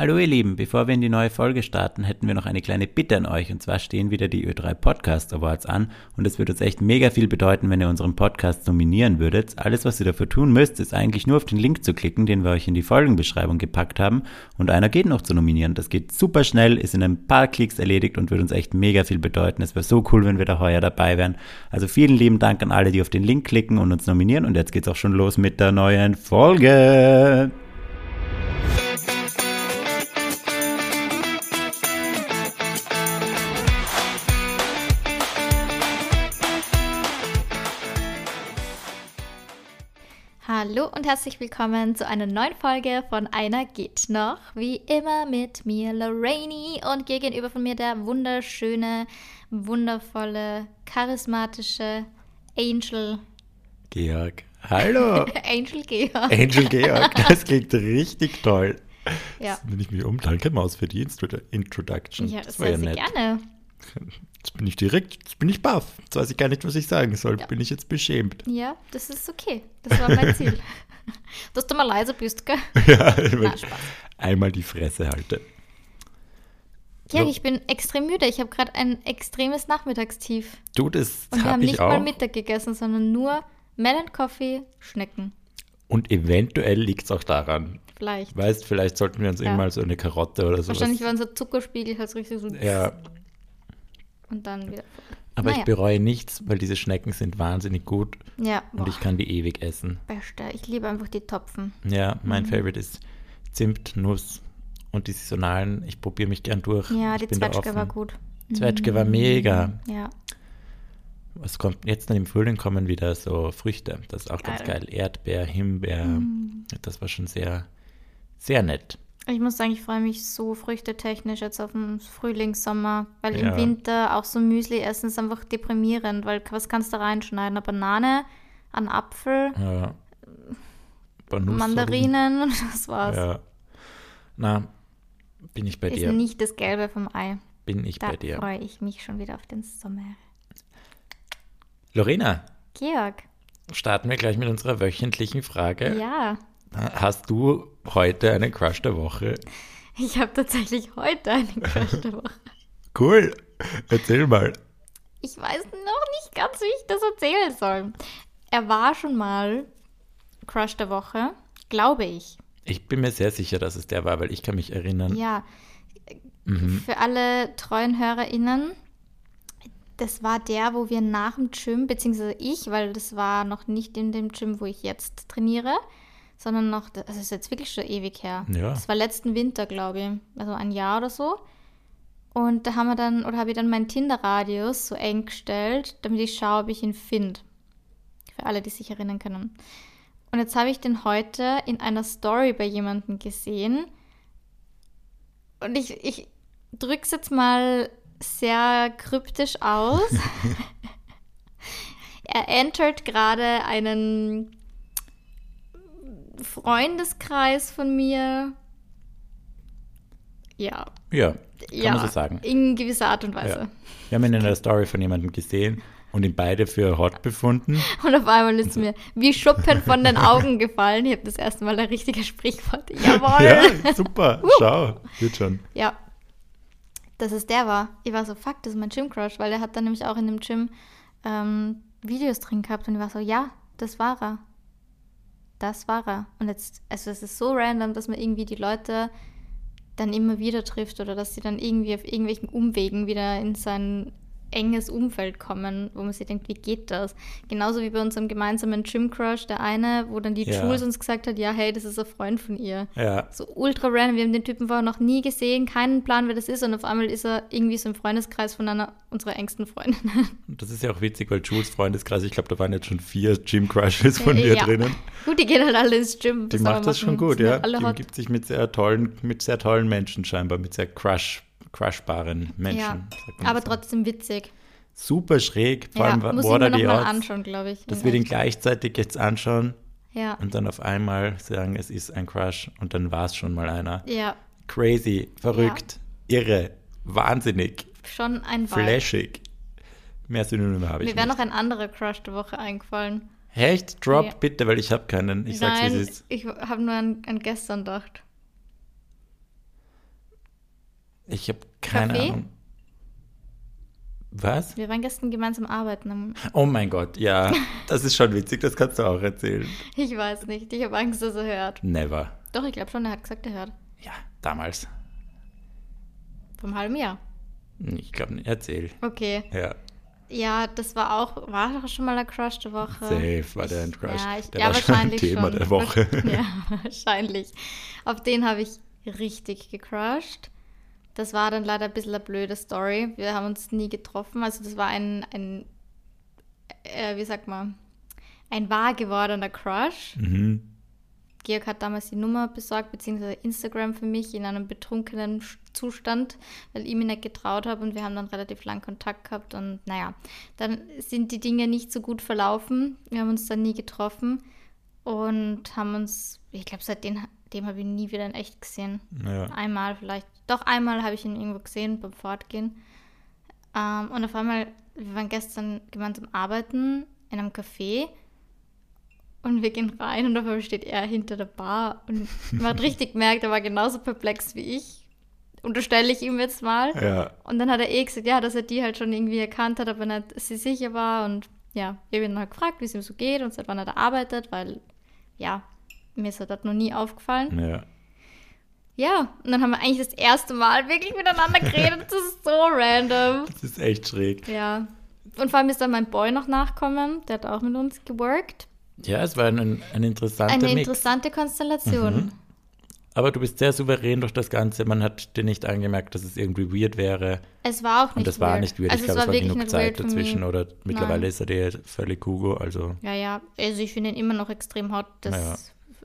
Hallo ihr Lieben, bevor wir in die neue Folge starten, hätten wir noch eine kleine Bitte an euch. Und zwar stehen wieder die Ö3 Podcast Awards an und es würde uns echt mega viel bedeuten, wenn ihr unseren Podcast nominieren würdet. Alles, was ihr dafür tun müsst, ist eigentlich nur auf den Link zu klicken, den wir euch in die Folgenbeschreibung gepackt haben. Und einer geht noch zu nominieren. Das geht super schnell, ist in ein paar Klicks erledigt und würde uns echt mega viel bedeuten. Es wäre so cool, wenn wir da heuer dabei wären. Also vielen lieben Dank an alle, die auf den Link klicken und uns nominieren. Und jetzt geht's auch schon los mit der neuen Folge. Hallo und herzlich willkommen zu einer neuen Folge von Einer geht noch. Wie immer mit mir Lorraine und gegenüber von mir der wunderschöne, wundervolle, charismatische Angel. Georg. Hallo. Angel Georg. Angel Georg, das klingt richtig toll. Ja. Wenn ich mich um, danke Maus für die Introduction. Ja, das, war ja nett. gerne. Jetzt bin ich direkt, jetzt bin ich baff. Jetzt weiß ich gar nicht, was ich sagen soll. Ja. Bin ich jetzt beschämt. Ja, das ist okay. Das war mein Ziel. Dass du mal leise bist, gell? Ja, Na, ich Spaß. einmal die Fresse halte. Ja, So. ich bin extrem müde. Ich habe gerade ein extremes Nachmittagstief. Du, das Und wir haben habe ich nicht auch. mal Mittag gegessen, sondern nur Melon Coffee, Schnecken. Und eventuell liegt es auch daran. Vielleicht. Weißt, vielleicht sollten wir uns Ja. irgendwann so eine Karotte oder sowas. Wahrscheinlich war unser Zuckerspiegel halt so richtig so. Ja, Und dann wieder. aber Naja. ich bereue nichts, weil diese Schnecken sind wahnsinnig gut Ja, und boah, ich kann die ewig essen. beste. Ich liebe einfach die Topfen. Ja, Mhm. mein Favorite ist Zimt, Nuss und die saisonalen. Ich probiere mich gern durch. Ja, ich die Zwetschge war gut. Zwetschge war mega. Ja, Was kommt jetzt im Frühling kommen wieder so Früchte. Das ist auch ganz Geil. geil. Erdbeer, Himbeer. Mhm. Das war schon sehr, sehr nett. Ich muss sagen, ich freue mich so früchtetechnisch jetzt auf den Frühling, Sommer, weil Ja. im Winter auch so Müsli essen ist einfach deprimierend, weil was kannst du reinschneiden? Eine Banane, ein Apfel, Ja. Mandarinen und das war's. Ja. Na, bin ich bei ist dir. nicht das Gelbe vom Ei. Bin ich Da bei dir. freue ich mich schon wieder auf den Sommer. Lorena, Georg, starten wir gleich mit unserer wöchentlichen Frage. ja, Hast du heute einen Crush der Woche? ich habe tatsächlich heute einen Crush der Woche. Cool. Erzähl mal. Ich weiß noch nicht ganz, wie ich das erzählen soll. Er war schon mal Crush der Woche, glaube ich. Ich bin mir sehr sicher, dass es der war, weil ich kann mich erinnern. Ja, Mhm. für alle treuen HörerInnen, das war der, wo wir nach dem Gym, beziehungsweise ich, weil das war noch nicht in dem Gym, wo ich jetzt trainiere, sondern noch, das ist jetzt wirklich schon ewig her. Ja. Das war letzten Winter, glaube ich, also ein Jahr oder so. Und da haben wir dann, oder habe ich dann meinen Tinder-Radius so eng gestellt, damit ich schaue, ob ich ihn finde. Für alle, die sich erinnern können. Und jetzt habe ich den heute in einer Story bei jemandem gesehen. Und ich, ich drücke es jetzt mal sehr kryptisch aus. er entert gerade einen Freundeskreis von mir. Ja, Ja, kann ja, man so sagen. in gewisser Art und Weise. Ja. Wir haben ihn in der Story von jemandem gesehen und ihn beide für hot befunden. Und auf einmal ist mir wie Schuppen von den Augen gefallen. Ich habe das erste Mal ein richtiges Sprichwort. Jawohl! Ja, super. Schau, wird schon. Ja. Dass es der war. Ich war so, fuck, das ist mein Gym-Crush, weil der hat dann nämlich auch in dem Gym ähm, Videos drin gehabt und ich war so, ja, das war er. Das war er. Und jetzt, also es ist so random, dass man irgendwie die Leute dann immer wieder trifft oder dass sie dann irgendwie auf irgendwelchen Umwegen wieder in sein enges Umfeld kommen, wo man sich denkt, wie geht das? Genauso wie bei unserem gemeinsamen Gym-Crush, der eine, wo dann die Ja. Jules uns gesagt hat, ja, hey, das ist ein Freund von ihr. Ja, So ultra random. Wir haben den Typen vorher noch nie gesehen, keinen Plan, wer das ist. Und auf einmal ist er irgendwie so im Freundeskreis von einer unserer engsten Freundinnen. und das ist ja auch witzig, weil Jules Freundeskreis, ich glaube, da waren jetzt schon vier Gym-Crushes von mir Ja. drinnen. Gut, die gehen halt alle ins Gym. Die macht das schon gut, ja. Alle Die umgibt sich mit sehr tollen, mit sehr tollen Menschen scheinbar, mit sehr crush, crushbaren Menschen. Ja, aber so. trotzdem witzig. Super schräg, vor Ja, allem muss ich What mir are anschauen, glaube ich. dass Ja. wir den gleichzeitig jetzt anschauen Ja, und dann auf einmal sagen, es ist ein Crush und dann war es schon mal einer. ja, Crazy, verrückt, irre, wahnsinnig, schon ein Vibe. flashig. Mehr Synonyme habe ich Mir wäre noch ein anderer Crush der Woche eingefallen. Echt? Drop Ja. bitte, weil ich habe keinen. Ich sag's, wie Nein, es ist. ich habe nur an, an gestern gedacht. Ich habe keine Kaffee? Ahnung. Was? Wir waren gestern gemeinsam arbeiten. Oh mein Gott, ja. Das ist schon witzig, das kannst du auch erzählen. Ich weiß nicht, ich habe Angst, dass er hört. Never. Doch, ich glaube schon, er hat gesagt, er hört. Ja, damals. Vom halben Jahr. Ich glaube nicht. Erzähl. Okay. Ja. Ja, das war auch, war doch schon mal der Crush der Woche. Safe war der ein Crush. Ja, ich, der ja war schon ein wahrscheinlich Thema schon. der Woche. Ja, wahrscheinlich. Auf den habe ich richtig gecrushed. Das war dann leider ein bisschen eine blöde Story. Wir haben uns nie getroffen. Also das war ein, ein äh, wie sagt man, ein wahr gewordener Crush. Mhm. Georg hat damals die Nummer besorgt, beziehungsweise Instagram für mich in einem betrunkenen Zustand, weil ich mir nicht getraut habe und wir haben dann relativ lang Kontakt gehabt und naja, dann sind die Dinge nicht so gut verlaufen. Wir haben uns dann nie getroffen und haben uns, ich glaube, seitdem dem habe ich nie wieder in echt gesehen. Ja. Einmal vielleicht, doch einmal habe ich ihn irgendwo gesehen beim Fortgehen. Ähm, und auf einmal, wir waren gestern gemeinsam arbeiten in einem Café und wir gehen rein und auf einmal steht er hinter der Bar und man hat richtig gemerkt, er war genauso perplex wie ich. Unterstelle ich ihm jetzt mal. Ja. Und dann hat er eh gesagt, ja, dass er die halt schon irgendwie erkannt hat, aber nicht sie sicher war. Und ja, ich habe ihn halt gefragt, wie es ihm so geht und seit wann er da arbeitet, weil ja, mir ist er dort noch nie aufgefallen. Ja. Ja, und dann haben wir eigentlich das erste Mal wirklich miteinander geredet. Das ist so random. Das ist echt schräg. Ja. Und vor allem ist dann mein Boy noch nachkommen. Der hat auch mit uns geworkt. Ja, es war ein, ein interessanter Eine Mix. interessante Konstellation. Aber du bist sehr souverän durch das Ganze. Man hat dir nicht angemerkt, dass es irgendwie weird wäre. Es war auch nicht Und das war nicht weird. Also ich es glaube, es war genug Zeit dazwischen. Oder mittlerweile Nein. ist er dir völlig Kugo. Also, Ja, ja. Also ich finde ihn immer noch extrem hot. Das Ja.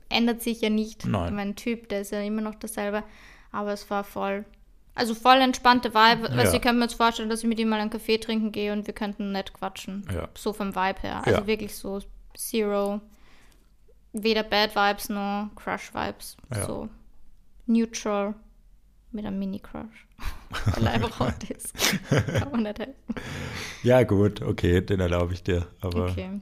Ändert sich ja nicht. Nein. Mein Typ, der ist ja immer noch dasselbe. Aber es war voll. Also voll entspannte Vibe. Ja. Also ich könnte mir jetzt vorstellen, dass ich mit ihm mal einen Kaffee trinken gehe und wir könnten nett quatschen. Ja. So vom Vibe her. Also Ja. wirklich so Zero. Weder Bad Vibes noch Crush Vibes. Ja. So neutral. Mit einem Mini-Crush. Weil er einfach hot ist. Kann man nicht helfen. ja, gut, okay, den erlaube ich dir. Aber Okay.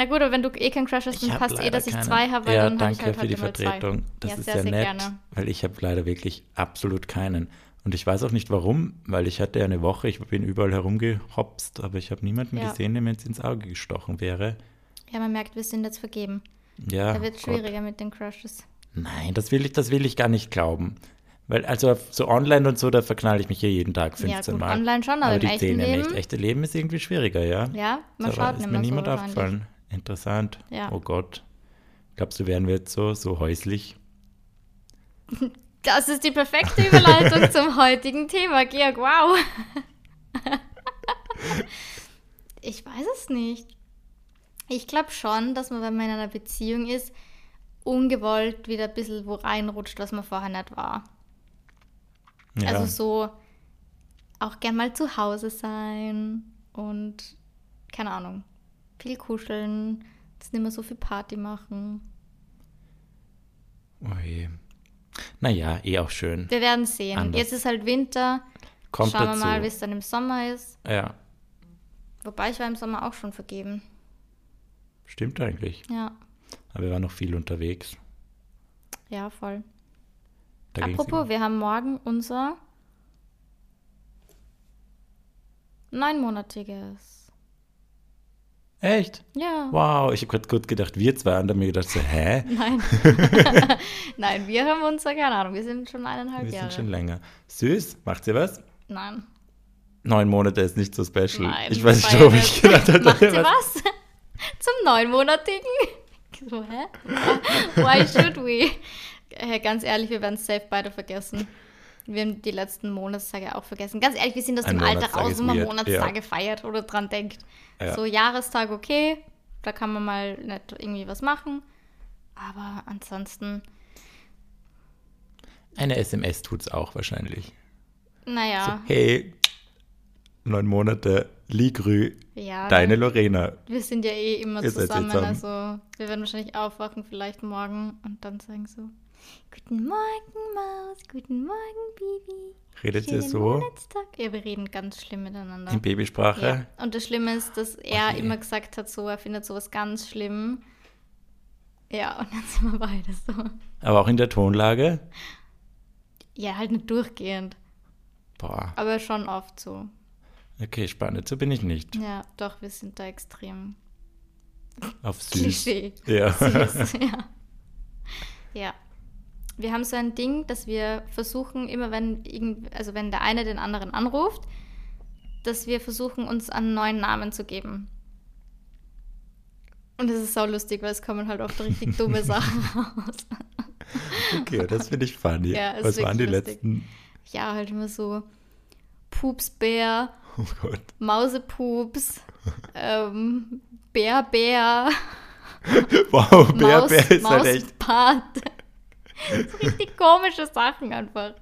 Na gut, aber wenn du eh keinen Crush hast, Ich dann passt eh, dass ich keine. zwei habe, weil Ja, dann ich danke halt für die. Vertretung. Das ja, ist sehr, sehr, sehr nett, gerne. weil ich habe leider wirklich absolut keinen. Und ich weiß auch nicht warum, weil ich hatte eine Woche, ich bin überall herumgehopst, aber ich habe niemanden Ja. gesehen, der mir jetzt ins Auge gestochen wäre. Ja, man merkt, wir sind jetzt vergeben. Ja, da wird es schwieriger mit den Crushes. Nein, das will ich, das will ich gar nicht glauben. Weil, also so online und so, da verknalle ich mich hier jeden Tag 15 ja, gut, Mal. online schon, aber, aber die ja Leben. nicht. Echte Leben ist irgendwie schwieriger, ja? Ja, man aber schaut ist nicht mir so niemand aufgefallen. Interessant. Ja. Oh Gott. Glaubst du, wären wir jetzt so, so häuslich? Das ist die perfekte Überleitung zum heutigen Thema, Georg. Wow. ich weiß es nicht. Ich glaube schon, dass man, wenn man in einer Beziehung ist, ungewollt wieder ein bisschen wo reinrutscht, was man vorher nicht war. Ja. Also so auch gern mal zu Hause sein und keine Ahnung, viel kuscheln, jetzt nicht mehr so viel Party machen. oh je. Naja, eh auch schön. Wir werden sehen. Anders. Jetzt ist halt Winter. Kommt Schauen dazu. wir mal, wie es dann im Sommer ist. Ja, Wobei ich war im Sommer auch schon vergeben. stimmt eigentlich. Ja, Aber wir waren noch viel unterwegs. ja, voll. Da Apropos, wir haben morgen unser neunmonatiges. Echt? Ja. Wow, ich habe gerade gut gedacht, wir zwei und dann mir gedacht so, hä? Nein. Nein, wir haben unser, keine Ahnung, wir sind schon eineinhalb Wir Jahre. sind schon länger. Süß, macht ihr was? Nein. Neun Monate ist nicht so special. Nein. ich weiß nicht, wir ich gedacht habe, Macht ihr was. was? Zum neunmonatigen? So, hä? Why should we? Äh, ganz ehrlich, wir werden es safe beide vergessen. Wir haben die letzten Monatstage auch vergessen. Ganz ehrlich, wir sind aus Ein dem Alter raus, wo man weird, Monatstage ja. feiert oder dran denkt. Ja. So Jahrestag okay, da kann man mal nicht irgendwie was machen. Aber ansonsten, Eine SMS tut's auch wahrscheinlich. naja, Hey, neun Monate, Ligrü, ja. deine Lorena. Wir sind ja eh immer zusammen, zusammen. also wir werden wahrscheinlich aufwachen, vielleicht morgen und dann sagen so, Guten Morgen, Maus, guten Morgen, Bibi. Redet ihr so Monatstag. Ja, wir reden ganz schlimm miteinander. in Babysprache? Ja. Und das Schlimme ist, dass er je. immer gesagt hat, so, er findet sowas ganz schlimm. Ja, und dann sind wir beide so. Aber auch in der Tonlage? Ja, halt nicht durchgehend. Boah. Aber schon oft so. Okay, spannend. So bin ich nicht. Ja, doch, wir sind da extrem Auf süß. Klischee. Ja. Süß, ja. Ja. Wir haben so ein Ding, dass wir versuchen, immer wenn irgend, also wenn der eine den anderen anruft, dass wir versuchen, uns einen neuen Namen zu geben. Und das ist sau lustig, weil es kommen halt oft richtig dumme Sachen raus. Okay, das finde ich funny. Ja, Was waren die lustig. letzten? Ja, halt immer so Pupsbär, Oh Gott. Mausepups, ähm, Bär, Bär, Wow, Bär, Maus, Bär ist halt echt. Mausbart. So richtig komische Sachen einfach.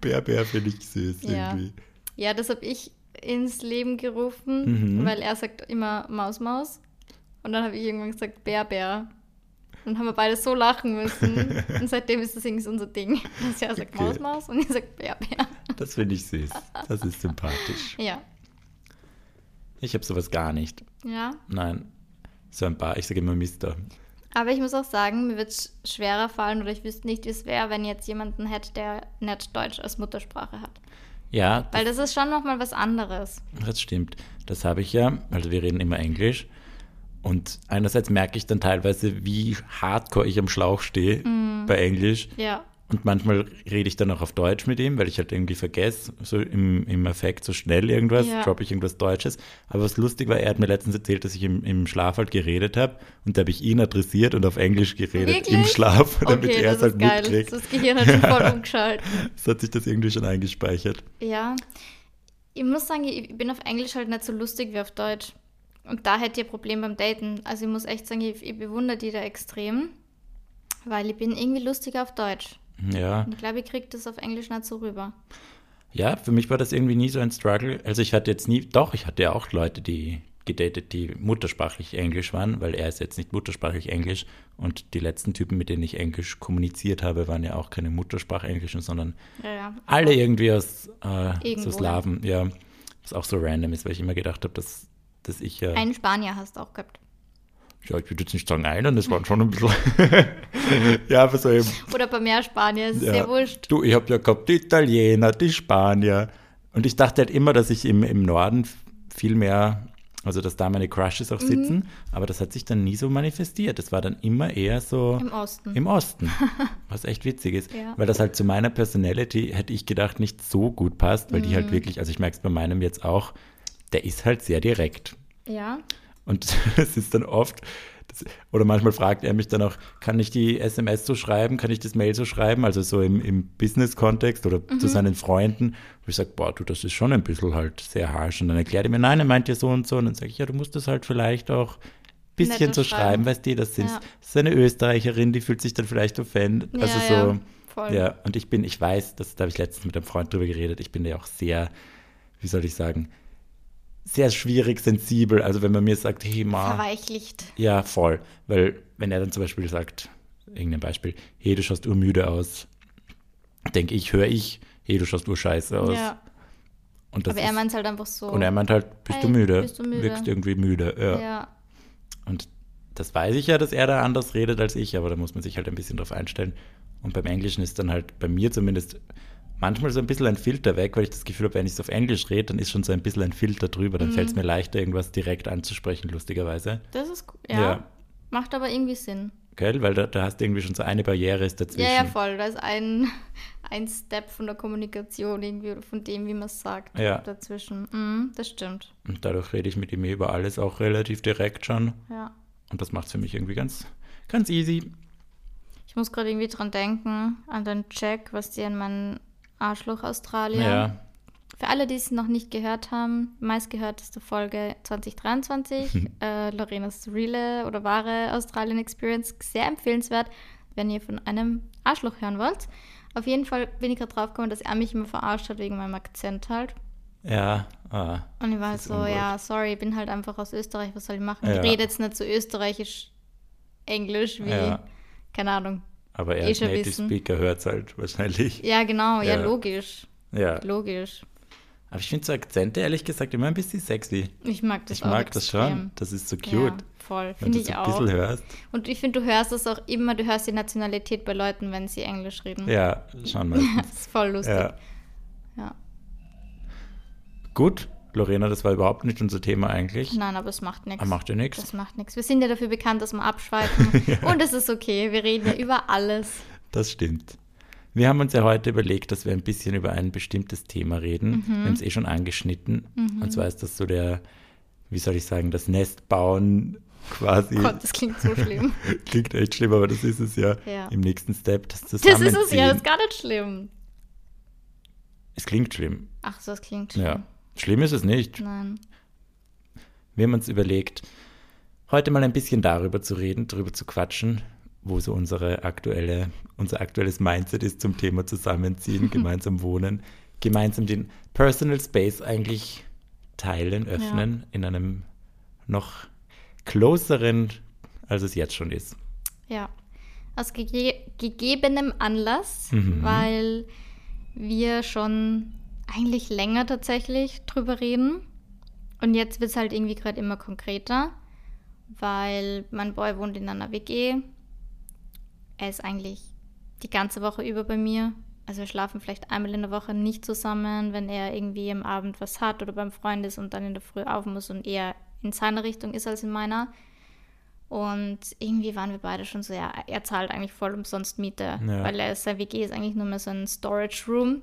Bär, Bär finde ich süß Ja. irgendwie. Ja, das habe ich ins Leben gerufen, Mhm. weil er sagt immer Maus, Maus. Und dann habe ich irgendwann gesagt Bär, Bär. Dann haben wir beide so lachen müssen. Und seitdem ist das irgendwie so unser Ding. Dass er sagt Okay. Maus, Maus und ich sage Bär, Bär. Das finde ich süß. Das ist sympathisch. Ja. Ich habe sowas gar nicht. Ja. Nein. So ein paar, ich sage immer Mister. Aber ich muss auch sagen, mir wird es schwerer fallen oder ich wüsste nicht, wie es wäre, wenn jetzt jemanden hätte, der nicht Deutsch als Muttersprache hat. Ja, Weil das ist schon nochmal was anderes. Das stimmt. Das habe ich ja. Also wir reden immer Englisch. Und einerseits merke ich dann teilweise, wie hardcore ich am Schlauch stehe Mhm. bei Englisch. Ja. Und manchmal rede ich dann auch auf Deutsch mit ihm, weil ich halt irgendwie vergesse, so im, im Effekt so schnell irgendwas, Ja. droppe ich irgendwas Deutsches. Aber was lustig war, er hat mir letztens erzählt, dass ich im, im Schlaf halt geredet habe und da habe ich ihn adressiert und auf Englisch geredet Wirklich? im Schlaf, damit Okay, er das es halt geil. mitkriegt. Das Gehirn hat schon voll umgeschaltet. So hat sich das irgendwie schon eingespeichert. Ja, ich muss sagen, ich bin auf Englisch halt nicht so lustig wie auf Deutsch. Und da hätte ich ein Problem beim Daten. Also ich muss echt sagen, ich, ich bewundere die da extrem, weil ich bin irgendwie lustiger auf Deutsch. Ja. Und ich glaube, ich kriege das auf Englisch nicht so rüber. Ja, für mich war das irgendwie nie so ein Struggle. Also ich hatte jetzt nie, doch, ich hatte ja auch Leute, die gedatet, die muttersprachlich Englisch waren, weil er ist jetzt nicht muttersprachlich Englisch und die letzten Typen, mit denen ich Englisch kommuniziert habe, waren ja auch keine Muttersprachenglischen, sondern Ja, ja. alle irgendwie aus äh, so Slaven, ja. Was auch so random ist, weil ich immer gedacht habe, dass, dass ich ja, Einen Spanier hast du auch gehabt. Ja, ich würde jetzt nicht sagen einen, das waren schon ein bisschen, ja, aber so eben, Oder bei mehr Spanier, ist Ja. sehr wurscht. Du, ich habe ja gehabt die Italiener, die Spanier. Und ich dachte halt immer, dass ich im, im Norden viel mehr, also dass da meine Crushes Mhm. auch sitzen, aber das hat sich dann nie so manifestiert. Das war dann immer eher so Im Osten. im Osten, was echt witzig ist, Ja. weil das halt zu meiner Personality, hätte ich gedacht, nicht so gut passt, weil die Mhm. halt wirklich, also ich merke es bei meinem jetzt auch, der ist halt sehr direkt. Ja. Und es ist dann oft, das, oder manchmal fragt er mich dann auch, kann ich die SMS so schreiben, kann ich das Mail so schreiben, also so im, im Business-Kontext oder Mhm. zu seinen Freunden. Wo ich sage, boah, du, das ist schon ein bisschen halt sehr harsch. Und dann erklärt er mir, nein, er meint ja so und so. Und dann sage ich, ja, du musst das halt vielleicht auch ein bisschen so schreiben, schreiben. weißt du, das, sind, Ja. das ist eine Österreicherin, die fühlt sich dann vielleicht offended. Ja, also ja, so, voll. ja, und ich bin, ich weiß, das, da habe ich letztens mit einem Freund drüber geredet, ich bin ja auch sehr, wie soll ich sagen, sehr schwierig sensibel. Also wenn man mir sagt, hey, Ma, Verweichlicht. ja, voll. Weil, wenn er dann zum Beispiel sagt, irgendein Beispiel, hey, du schaust urmüde aus, denke ich, höre ich, hey, du schaust urscheiße aus. Ja. Und das Aber er meint halt einfach so. und er meint halt, bist du Hey, müde? bist du müde? Wirkst irgendwie müde. Ja. ja. Und das weiß ich ja, dass er da anders redet als ich, aber da muss man sich halt ein bisschen drauf einstellen. Und beim Englischen ist dann halt bei mir zumindest manchmal so ein bisschen ein Filter weg, weil ich das Gefühl habe, wenn ich es auf Englisch rede, dann ist schon so ein bisschen ein Filter drüber. Dann Mhm. fällt es mir leichter, irgendwas direkt anzusprechen, lustigerweise. Das ist. Ja. Ja. Macht aber irgendwie Sinn. Gell? Weil da, da hast du irgendwie schon so eine Barriere ist dazwischen. Ja, ja, voll. Da ist ein, ein Step von der Kommunikation irgendwie oder von dem, wie man es sagt, Ja. dazwischen. Mhm, das stimmt. Und dadurch rede ich mit ihm über alles auch relativ direkt schon. Ja. Und das macht es für mich irgendwie ganz, ganz easy. Ich muss gerade irgendwie dran denken, an den Jack, was die an meinen Arschloch Australien. Ja. Für alle, die es noch nicht gehört haben, meistgehörteste Folge 2023, äh, Lorenas reale oder wahre Australien Experience, sehr empfehlenswert, wenn ihr von einem Arschloch hören wollt. Auf jeden Fall bin ich gerade drauf gekommen, dass er mich immer verarscht hat wegen meinem Akzent halt. Ja, ah, Und ich war halt so, ungut. ja, sorry, ich bin halt einfach aus Österreich, was soll ich machen? Ja. Ich rede jetzt nicht so österreichisch Englisch wie, Ja. keine Ahnung. Aber er Eh als Native wissen. Speaker hört es halt wahrscheinlich. Ja, genau, ja, Ja. logisch. Ja, Logisch. Aber ich finde so Akzente ehrlich gesagt immer ein bisschen sexy. Ich mag das Ich mag das schon. Das ist so Ja, cute. voll, wenn du finde so ich ein auch. Und ich finde, du hörst es auch immer, du hörst die Nationalität bei Leuten, wenn sie Englisch reden. Ja, schon meistens. Das ist voll lustig. ja. Ja. Gut, Lorena, das war überhaupt nicht unser Thema eigentlich. Nein, aber es macht nichts. Aber macht ja nichts. Das macht nichts. Wir sind ja dafür bekannt, dass wir abschweifen. Und es ist okay. Wir reden ja über alles. Das stimmt. Wir haben uns ja heute überlegt, dass wir ein bisschen über ein bestimmtes Thema reden. Mhm. Wir haben es eh schon angeschnitten. Und zwar ist das so der, wie soll ich sagen, das Nest bauen quasi. Gott, das klingt so schlimm. Klingt echt schlimm, aber das ist es ja, Ja. im nächsten Step. Das Das ist es ja, das ist gar nicht schlimm. Es klingt schlimm. Ach so, das klingt schlimm. Ja. Schlimm ist es nicht. Nein. Wir haben uns überlegt, heute mal ein bisschen darüber zu reden, darüber zu quatschen, wo so unsere aktuelle, unser aktuelles Mindset ist zum Thema Zusammenziehen, gemeinsam wohnen, gemeinsam den Personal Space eigentlich teilen, öffnen, in einem noch closeren, als es jetzt schon ist. Ja. Aus gege gegebenem Anlass, Mhm. weil wir schon eigentlich länger tatsächlich drüber reden. Und jetzt wird es halt irgendwie gerade immer konkreter, weil mein Boy wohnt in einer WG. Er ist eigentlich die ganze Woche über bei mir. Also wir schlafen vielleicht einmal in der Woche nicht zusammen, wenn er irgendwie am Abend was hat oder beim Freund ist und dann in der Früh auf muss und eher in seiner Richtung ist als in meiner. Und irgendwie waren wir beide schon so, ja, er zahlt eigentlich voll umsonst Miete, Ja. weil er ist, sein WG ist eigentlich nur mehr so ein Storage Room.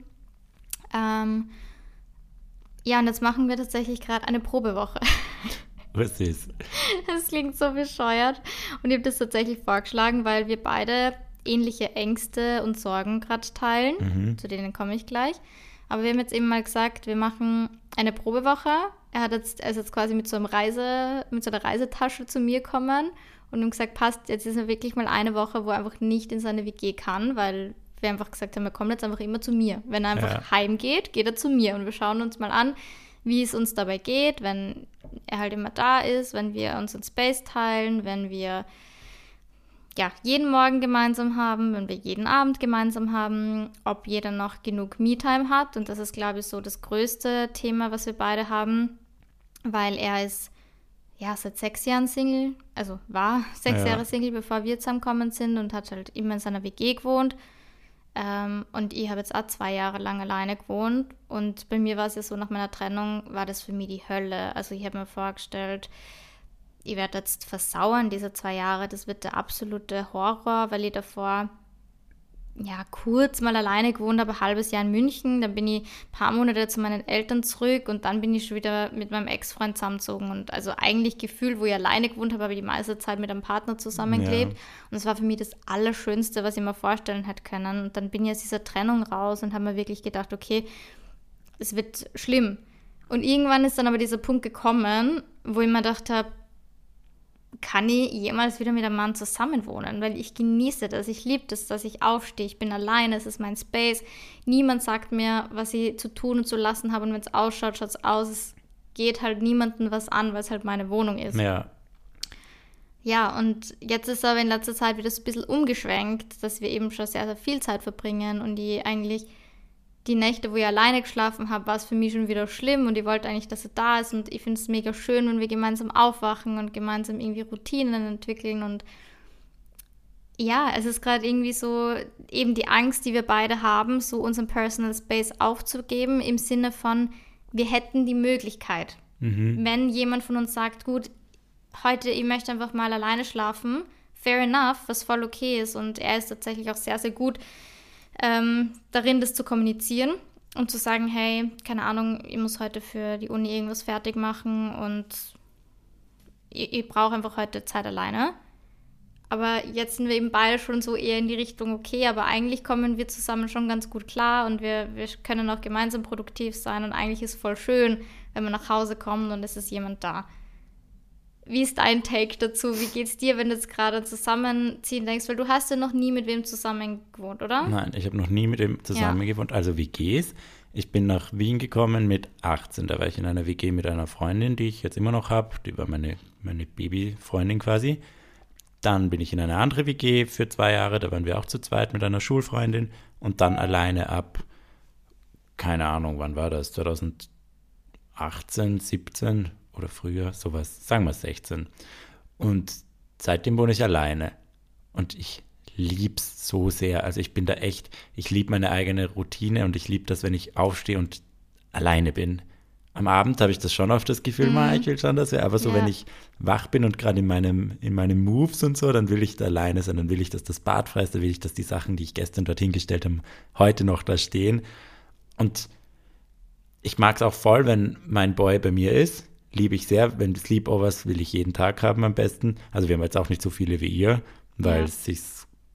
Ähm, ja, und jetzt machen wir tatsächlich gerade eine Probewoche. Was ist? Das klingt so bescheuert. Und ich habe das tatsächlich vorgeschlagen, weil wir beide ähnliche Ängste und Sorgen gerade teilen. Mhm. Zu denen komme ich gleich. Aber wir haben jetzt eben mal gesagt, wir machen eine Probewoche. Er, hat jetzt, er ist jetzt quasi mit so, einem Reise, mit so einer Reisetasche zu mir gekommen und haben gesagt, passt, jetzt ist er wirklich mal eine Woche, wo er einfach nicht in seine WG kann, weil wir einfach gesagt haben, er kommt jetzt einfach immer zu mir. Wenn er einfach Ja. heimgeht, geht er zu mir und wir schauen uns mal an, wie es uns dabei geht, wenn er halt immer da ist, wenn wir unseren Space teilen, wenn wir ja, jeden Morgen gemeinsam haben, wenn wir jeden Abend gemeinsam haben, ob jeder noch genug Me-Time hat. Und das ist, glaube ich, so das größte Thema, was wir beide haben, weil er ist ja seit sechs Jahren Single, also war sechs Ja. Jahre Single, bevor wir zusammengekommen sind und hat halt immer in seiner WG gewohnt. Ähm, und ich habe jetzt auch zwei Jahre lang alleine gewohnt. Und bei mir war es ja so, nach meiner Trennung war das für mich die Hölle. Also ich habe mir vorgestellt, ich werde jetzt versauern, diese zwei Jahre. Das wird der absolute Horror, weil ich davor ja kurz mal alleine gewohnt habe, ein halbes Jahr in München. Dann bin ich ein paar Monate zu meinen Eltern zurück und dann bin ich schon wieder mit meinem Ex-Freund zusammengezogen. Und also eigentlich gefühlt, wo ich alleine gewohnt habe, habe ich die meiste Zeit mit einem Partner zusammengelebt. Ja. Und es war für mich das Allerschönste, was ich mir vorstellen hätte können. Und dann bin ich aus dieser Trennung raus und habe mir wirklich gedacht, okay, es wird schlimm. Und irgendwann ist dann aber dieser Punkt gekommen, wo ich mir gedacht habe, kann ich jemals wieder mit einem Mann zusammenwohnen? Weil ich genieße das, ich liebe das, dass ich aufstehe, ich bin alleine, es ist mein Space. Niemand sagt mir, was ich zu tun und zu lassen habe und wenn es ausschaut, schaut es aus. Es geht halt niemandem was an, weil es halt meine Wohnung ist. Ja, Ja, und jetzt ist aber in letzter Zeit wieder so ein bisschen umgeschwenkt, dass wir eben schon sehr, sehr viel Zeit verbringen und die eigentlich die Nächte, wo ich alleine geschlafen habe, war es für mich schon wieder schlimm und ich wollte eigentlich, dass er da ist und ich finde es mega schön, wenn wir gemeinsam aufwachen und gemeinsam irgendwie Routinen entwickeln und ja, es ist gerade irgendwie so eben die Angst, die wir beide haben, so unseren Personal Space aufzugeben im Sinne von, wir hätten die Möglichkeit. Wenn jemand von uns sagt, gut, heute, ich möchte einfach mal alleine schlafen, fair enough, was voll okay ist. Und er ist tatsächlich auch sehr, sehr gut ähm, darin, das zu kommunizieren und zu sagen, hey, keine Ahnung, ich muss heute für die Uni irgendwas fertig machen und ich, ich brauche einfach heute Zeit alleine. Aber jetzt sind wir eben beide schon so eher in die Richtung, okay, aber eigentlich kommen wir zusammen schon ganz gut klar und wir, wir können auch gemeinsam produktiv sein und eigentlich ist es voll schön, wenn wir nach Hause kommen und es ist jemand da. Wie ist dein Take dazu? Wie geht's dir, wenn du jetzt gerade zusammenziehen denkst? Weil du hast ja noch nie mit wem zusammen gewohnt, oder? nein, ich habe noch nie mit ihm zusammen gewohnt, also WGs. Ich bin nach Wien gekommen mit 18, da war ich in einer WG mit einer Freundin, die ich jetzt immer noch habe. Die war meine, meine Babyfreundin quasi. Dann bin ich in eine andere WG für zwei Jahre, da waren wir auch zu zweit mit einer Schulfreundin und dann alleine ab, keine Ahnung, wann war das? 18, 17 oder früher, sowas, sagen wir 16. Und seitdem wohne ich alleine. Und ich liebe es so sehr. Also ich bin da echt, ich liebe meine eigene Routine und ich liebe das, wenn ich aufstehe und alleine bin. Am Abend habe ich das schon oft das Gefühl, mhm. ich will schon das, aber so, ja. wenn ich wach bin und gerade in meinem, in meinen Moves und so, dann will ich da alleine sein, dann will ich, dass das Bad frei ist, dann will ich, dass die Sachen, die ich gestern dorthin gestellt habe, heute noch da stehen. Und ich mag es auch voll, wenn mein Boy bei mir ist. Liebe ich sehr. Wenn Sleepovers will ich jeden Tag haben am besten. Also wir haben jetzt auch nicht so viele wie ihr, weil ja. es sich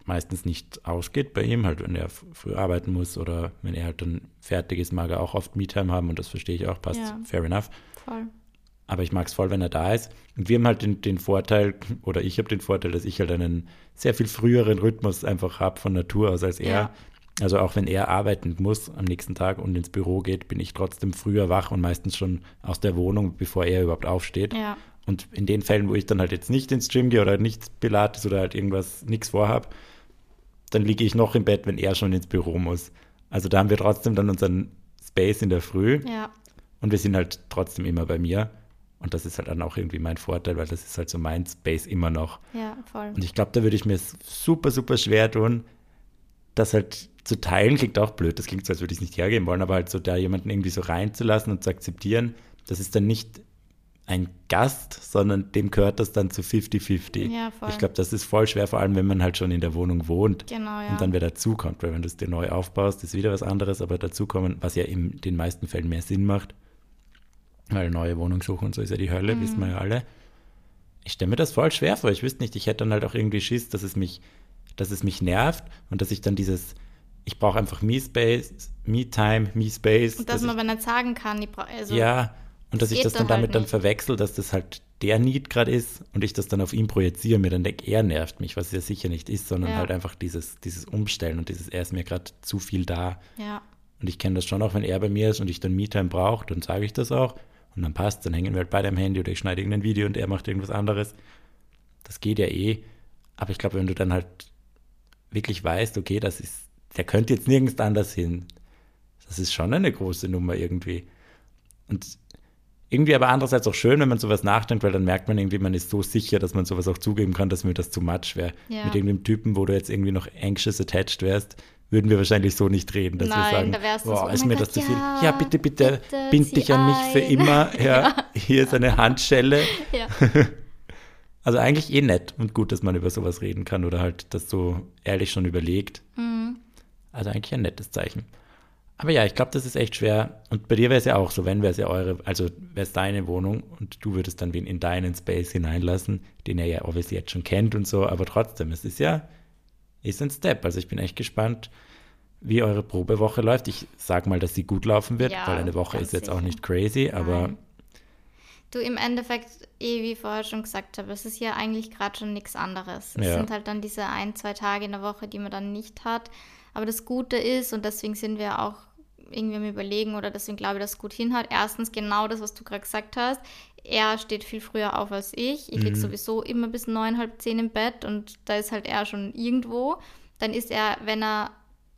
meistens nicht ausgeht bei ihm, halt wenn er früh arbeiten muss oder wenn er halt dann fertig ist, mag er auch oft Me-Time haben und das verstehe ich auch, passt, ja. fair enough. Voll. Aber ich mag es voll, wenn er da ist. Und wir haben halt den, den Vorteil, oder ich habe den Vorteil, dass ich halt einen sehr viel früheren Rhythmus einfach habe von Natur aus als er. Ja. Also auch wenn er arbeiten muss am nächsten Tag und ins Büro geht, bin ich trotzdem früher wach und meistens schon aus der Wohnung, bevor er überhaupt aufsteht. Ja. Und in den Fällen, wo ich dann halt jetzt nicht ins Gym gehe oder nicht Pilates oder halt irgendwas, nichts vorhabe, dann liege ich noch im Bett, wenn er schon ins Büro muss. Also da haben wir trotzdem dann unseren Space in der Früh. Ja. Und wir sind halt trotzdem immer bei mir. Und das ist halt dann auch irgendwie mein Vorteil, weil das ist halt so mein Space immer noch. Ja, voll. Und ich glaube, da würde ich mir super, super schwer tun, das halt zu teilen. Klingt auch blöd, das klingt so, als würde ich es nicht hergeben wollen, aber halt so da jemanden irgendwie so reinzulassen und zu akzeptieren, das ist dann nicht ein Gast, sondern dem gehört das dann zu 50-50. Ja, ich glaube, das ist voll schwer, vor allem wenn man halt schon in der Wohnung wohnt genau, ja. und dann wer dazukommt, weil wenn du es dir neu aufbaust, ist wieder was anderes, aber dazukommen, was ja in den meisten Fällen mehr Sinn macht, weil neue Wohnung suchen und so ist ja die Hölle, mhm. wissen wir ja alle. Ich stelle mir das voll schwer vor. Ich wüsste nicht, ich hätte dann halt auch irgendwie Schiss, dass es mich, dass es mich nervt und dass ich dann dieses, ich brauche einfach Me-Space, Me-Time, Me-Space. Und dass, dass man aber nicht sagen kann, ich brauche, also ja, und dass ich das dann damit halt dann verwechsel, dass das halt der Need gerade ist und ich das dann auf ihn projiziere, mir dann denke, er nervt mich, was es ja sicher nicht ist, sondern ja. halt einfach dieses, dieses Umstellen und dieses, er ist mir gerade zu viel da. Ja. Und ich kenne das schon auch, wenn er bei mir ist und ich dann Me-Time brauche, dann sage ich das auch und dann passt, dann hängen wir halt beide am Handy oder ich schneide irgendein Video und er macht irgendwas anderes. Das geht ja eh. Aber ich glaube, wenn du dann halt wirklich weißt, okay, das ist, der könnte jetzt nirgends anders hin, das ist schon eine große Nummer irgendwie. Und irgendwie aber andererseits auch schön, wenn man sowas nachdenkt, weil dann merkt man irgendwie, man ist so sicher, dass man sowas auch zugeben kann, dass mir das zu much wäre. Ja. Mit irgendeinem Typen, wo du jetzt irgendwie noch anxious attached wärst, würden wir wahrscheinlich so nicht reden, dass Nein, wir sagen, boah, so, ist oh mir Gott, das zu viel. Ja, ja bitte, bitte, bitte bind dich an mich ein. für immer. Ja, ja, Hier ist eine Handschelle. Ja. Also eigentlich eh nett und gut, dass man über sowas reden kann oder halt das so ehrlich schon überlegt. Mhm. Also eigentlich ein nettes Zeichen. Aber ja, ich glaube, das ist echt schwer. Und bei dir wäre es ja auch so, wenn wäre es ja eure, also wäre es deine Wohnung und du würdest dann wen in deinen Space hineinlassen, den er ja obviously jetzt schon kennt und so, aber trotzdem, es ist ja, ist ein Step. Also ich bin echt gespannt, wie eure Probewoche läuft. Ich sag mal, dass sie gut laufen wird, ja, weil eine Woche ist jetzt sicher. auch nicht crazy, Nein. aber. Du, im Endeffekt, eh wie ich vorher schon gesagt habe, es ist ja eigentlich gerade schon nichts anderes. Es ja. sind halt dann diese ein, zwei Tage in der Woche, die man dann nicht hat. Aber das Gute ist, und deswegen sind wir auch irgendwie am Überlegen oder deswegen glaube ich, dass es gut hinhaut. Erstens genau das, was du gerade gesagt hast. Er steht viel früher auf als ich. Ich mhm. liege sowieso immer bis neun, halb zehn im Bett und da ist halt er schon irgendwo. Dann ist er, wenn er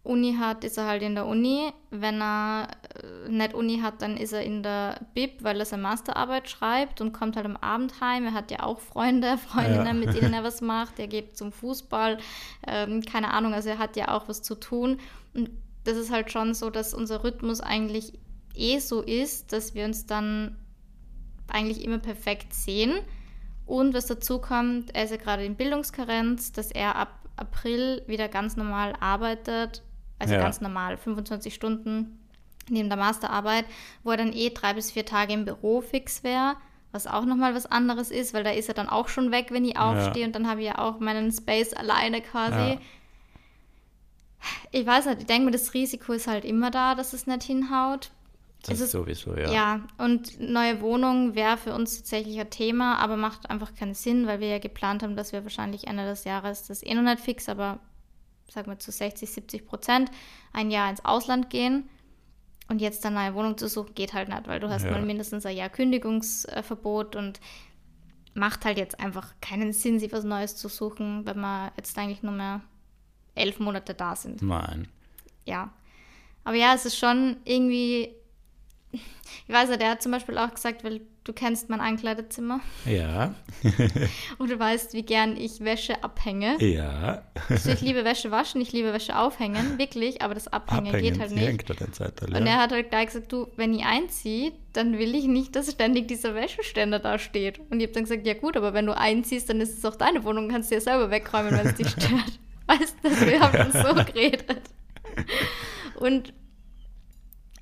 Uni hat, ist er halt in der Uni. Wenn er äh, nicht Uni hat, dann ist er in der Bib, weil er seine Masterarbeit schreibt und kommt halt am Abend heim. Er hat ja auch Freunde, Freundinnen, ja. mit denen er was macht. Er geht zum Fußball, ähm, keine Ahnung, also er hat ja auch was zu tun. Und das ist halt schon so, dass unser Rhythmus eigentlich eh so ist, dass wir uns dann eigentlich immer perfekt sehen. Und was dazu kommt, er ist ja gerade in Bildungskarenz, dass er ab April wieder ganz normal arbeitet, also ja. ganz normal, 25 Stunden neben der Masterarbeit, wo er dann eh drei bis vier Tage im Büro fix wäre, was auch nochmal was anderes ist, weil da ist er dann auch schon weg, wenn ich aufstehe ja. und dann habe ich ja auch meinen Space alleine quasi. Ja ich weiß nicht, ich denke mir, das Risiko ist halt immer da, dass es nicht hinhaut. Das ist sowieso, ja. Ja, und neue Wohnung wäre für uns tatsächlich ein Thema, aber macht einfach keinen Sinn, weil wir ja geplant haben, dass wir wahrscheinlich Ende des Jahres, das eh noch nicht fix, aber sagen wir zu 60, 70 Prozent, ein Jahr ins Ausland gehen. Und jetzt eine neue Wohnung zu suchen, geht halt nicht, weil du hast ja. mal mindestens ein Jahr Kündigungsverbot und macht halt jetzt einfach keinen Sinn, sich was Neues zu suchen, wenn man jetzt eigentlich nur mehr elf Monate da sind. Nein. Ja. Aber ja, es ist schon irgendwie ich weiß ja, der hat zum Beispiel auch gesagt, weil du kennst mein Ankleidezimmer Ja. und du weißt, wie gern ich Wäsche abhänge. ja. Also ich liebe Wäsche waschen, ich liebe Wäsche aufhängen, wirklich, aber das Abhängen geht halt nicht. Zeitteil, Und ja. er hat halt gleich gesagt, du, wenn ich einziehe, dann will ich nicht, dass ständig dieser Wäscheständer da steht. Und ich habe dann gesagt, ja gut, aber wenn du einziehst, dann ist es auch deine Wohnung, kannst du ja selber wegräumen, wenn es dich stört. Weißt du, wir haben uns so geredet. Und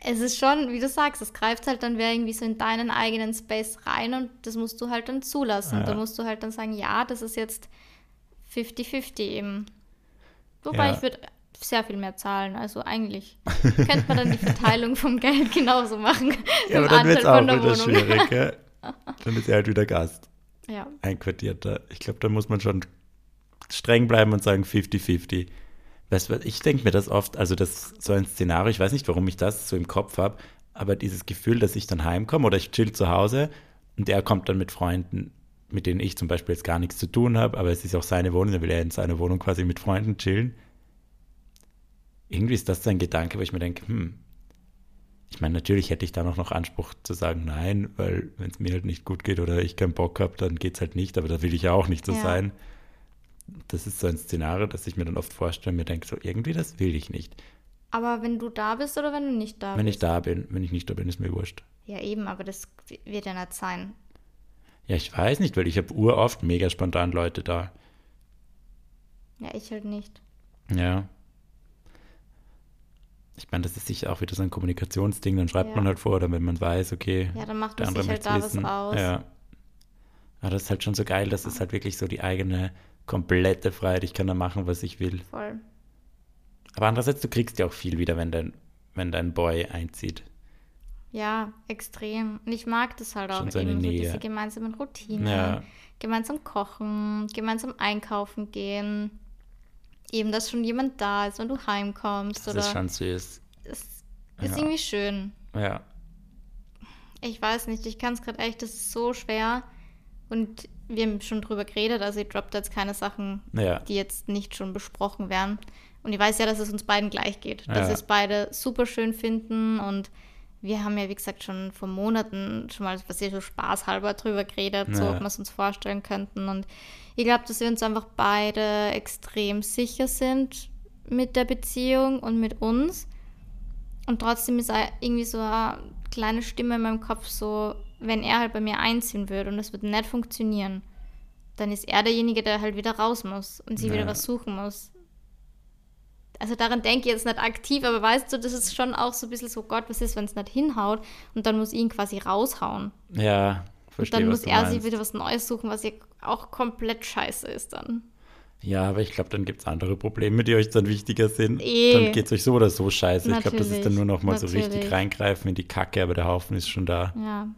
es ist schon, wie du sagst, es greift halt dann wer irgendwie so in deinen eigenen Space rein und das musst du halt dann zulassen. Ja. Da musst du halt dann sagen, ja, das ist jetzt 50-50 eben. Wobei Ja. ich würde sehr viel mehr zahlen. Also eigentlich könnte man dann die Verteilung vom Geld genauso machen. Ja, aber dann wird es auch wieder Wohnung. schwierig. Ja. Dann ist er halt wieder Gast, Ja, einquartierter. Ich glaube, da muss man schon streng bleiben und sagen 50-50. Weißt du, was, ich denke mir das oft, also das so ein Szenario, ich weiß nicht, warum ich das so im Kopf habe, aber dieses Gefühl, dass ich dann heimkomme oder ich chill zu Hause und er kommt dann mit Freunden, mit denen ich zum Beispiel jetzt gar nichts zu tun habe, aber es ist auch seine Wohnung, dann will er in seiner Wohnung quasi mit Freunden chillen. Irgendwie ist das so ein Gedanke, wo ich mir denke, hm, ich meine, natürlich hätte ich da noch, noch Anspruch zu sagen, nein, weil wenn es mir halt nicht gut geht oder ich keinen Bock habe, dann geht es halt nicht, aber da will ich ja auch nicht so Ja. sein. Das ist so ein Szenario, das ich mir dann oft vorstelle und mir denke, so irgendwie das will ich nicht. aber wenn du da bist oder wenn du nicht da Wenn bist? ich da bin, wenn ich nicht da bin, ist mir wurscht. Ja, eben, aber das wird ja nicht sein. Ja, ich weiß nicht, weil ich habe uroft mega spontan Leute da. Ja, ich halt nicht. Ja. Ich meine, das ist sicher auch wieder so ein Kommunikationsding, dann schreibt Ja. man halt vor, oder wenn man weiß, okay, Ja, dann macht der man andere sich halt da was wissen. aus. Ja. Aber das ist halt schon so geil, das ist halt wirklich so die eigene komplette Freiheit. Ich kann da machen, was ich will. Voll. Aber andererseits, du kriegst ja auch viel wieder, wenn dein, wenn dein Boy einzieht. Ja, extrem. Und ich mag das halt auch Schon so eine eben, so Nähe. diese gemeinsamen Routinen. Ja. Gemeinsam kochen, gemeinsam einkaufen gehen. Eben, dass schon jemand da ist, wenn du heimkommst. Das oder ist schon süß. Das ist Ja. irgendwie schön. Ja. Ich weiß nicht, ich kann es gerade echt, das ist so schwer. Und wir haben schon drüber geredet, also ich droppe jetzt keine Sachen, Ja. die jetzt nicht schon besprochen werden. Und ich weiß ja, dass es uns beiden gleich geht. Dass Ja. wir es beide super schön finden. Und wir haben ja, wie gesagt, schon vor Monaten schon mal, was ihr so spaßhalber drüber geredet, so Ja. ob wir es uns vorstellen könnten. Und ich glaube, dass wir uns einfach beide extrem sicher sind mit der Beziehung und mit uns. Und trotzdem ist irgendwie so eine kleine Stimme in meinem Kopf so, wenn er halt bei mir einziehen würde und das würde nicht funktionieren, dann ist er derjenige, der halt wieder raus muss und sie Ja. wieder was suchen muss. Also daran denke ich jetzt nicht aktiv, aber weißt du, das ist schon auch so ein bisschen so, Gott, was ist, wenn es nicht hinhaut und dann muss ich ihn quasi raushauen. Ja, Und verstehe, dann was muss er meinst. sich wieder was Neues suchen, was ja auch komplett scheiße ist dann. Ja, aber ich glaube, dann gibt es andere Probleme, die euch dann wichtiger sind. Eh. Dann geht es euch so oder so scheiße. Ich glaube, das ist dann Natürlich, nur noch mal so richtig natürlich. reingreifen in die Kacke, aber der Haufen ist schon da. Ja,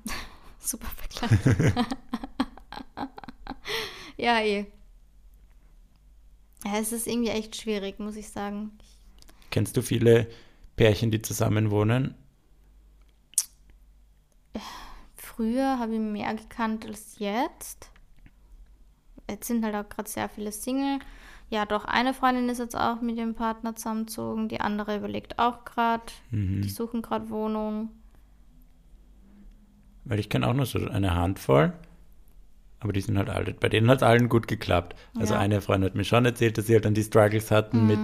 super Vergleich. ja, eh. Ja, es ist irgendwie echt schwierig, muss ich sagen. Kennst du viele Pärchen, die zusammen wohnen? Früher habe ich mehr gekannt als jetzt. Jetzt sind halt auch gerade sehr viele Single. Ja, doch, eine Freundin ist jetzt auch mit ihrem Partner zusammengezogen. Die andere überlegt auch gerade. Mhm. Die suchen gerade Wohnung. Weil ich kenne auch nur so eine Handvoll. Aber die sind halt alle, bei denen hat es allen gut geklappt. Also Ja. eine Freundin hat mir schon erzählt, dass sie halt dann die Struggles hatten Mhm. mit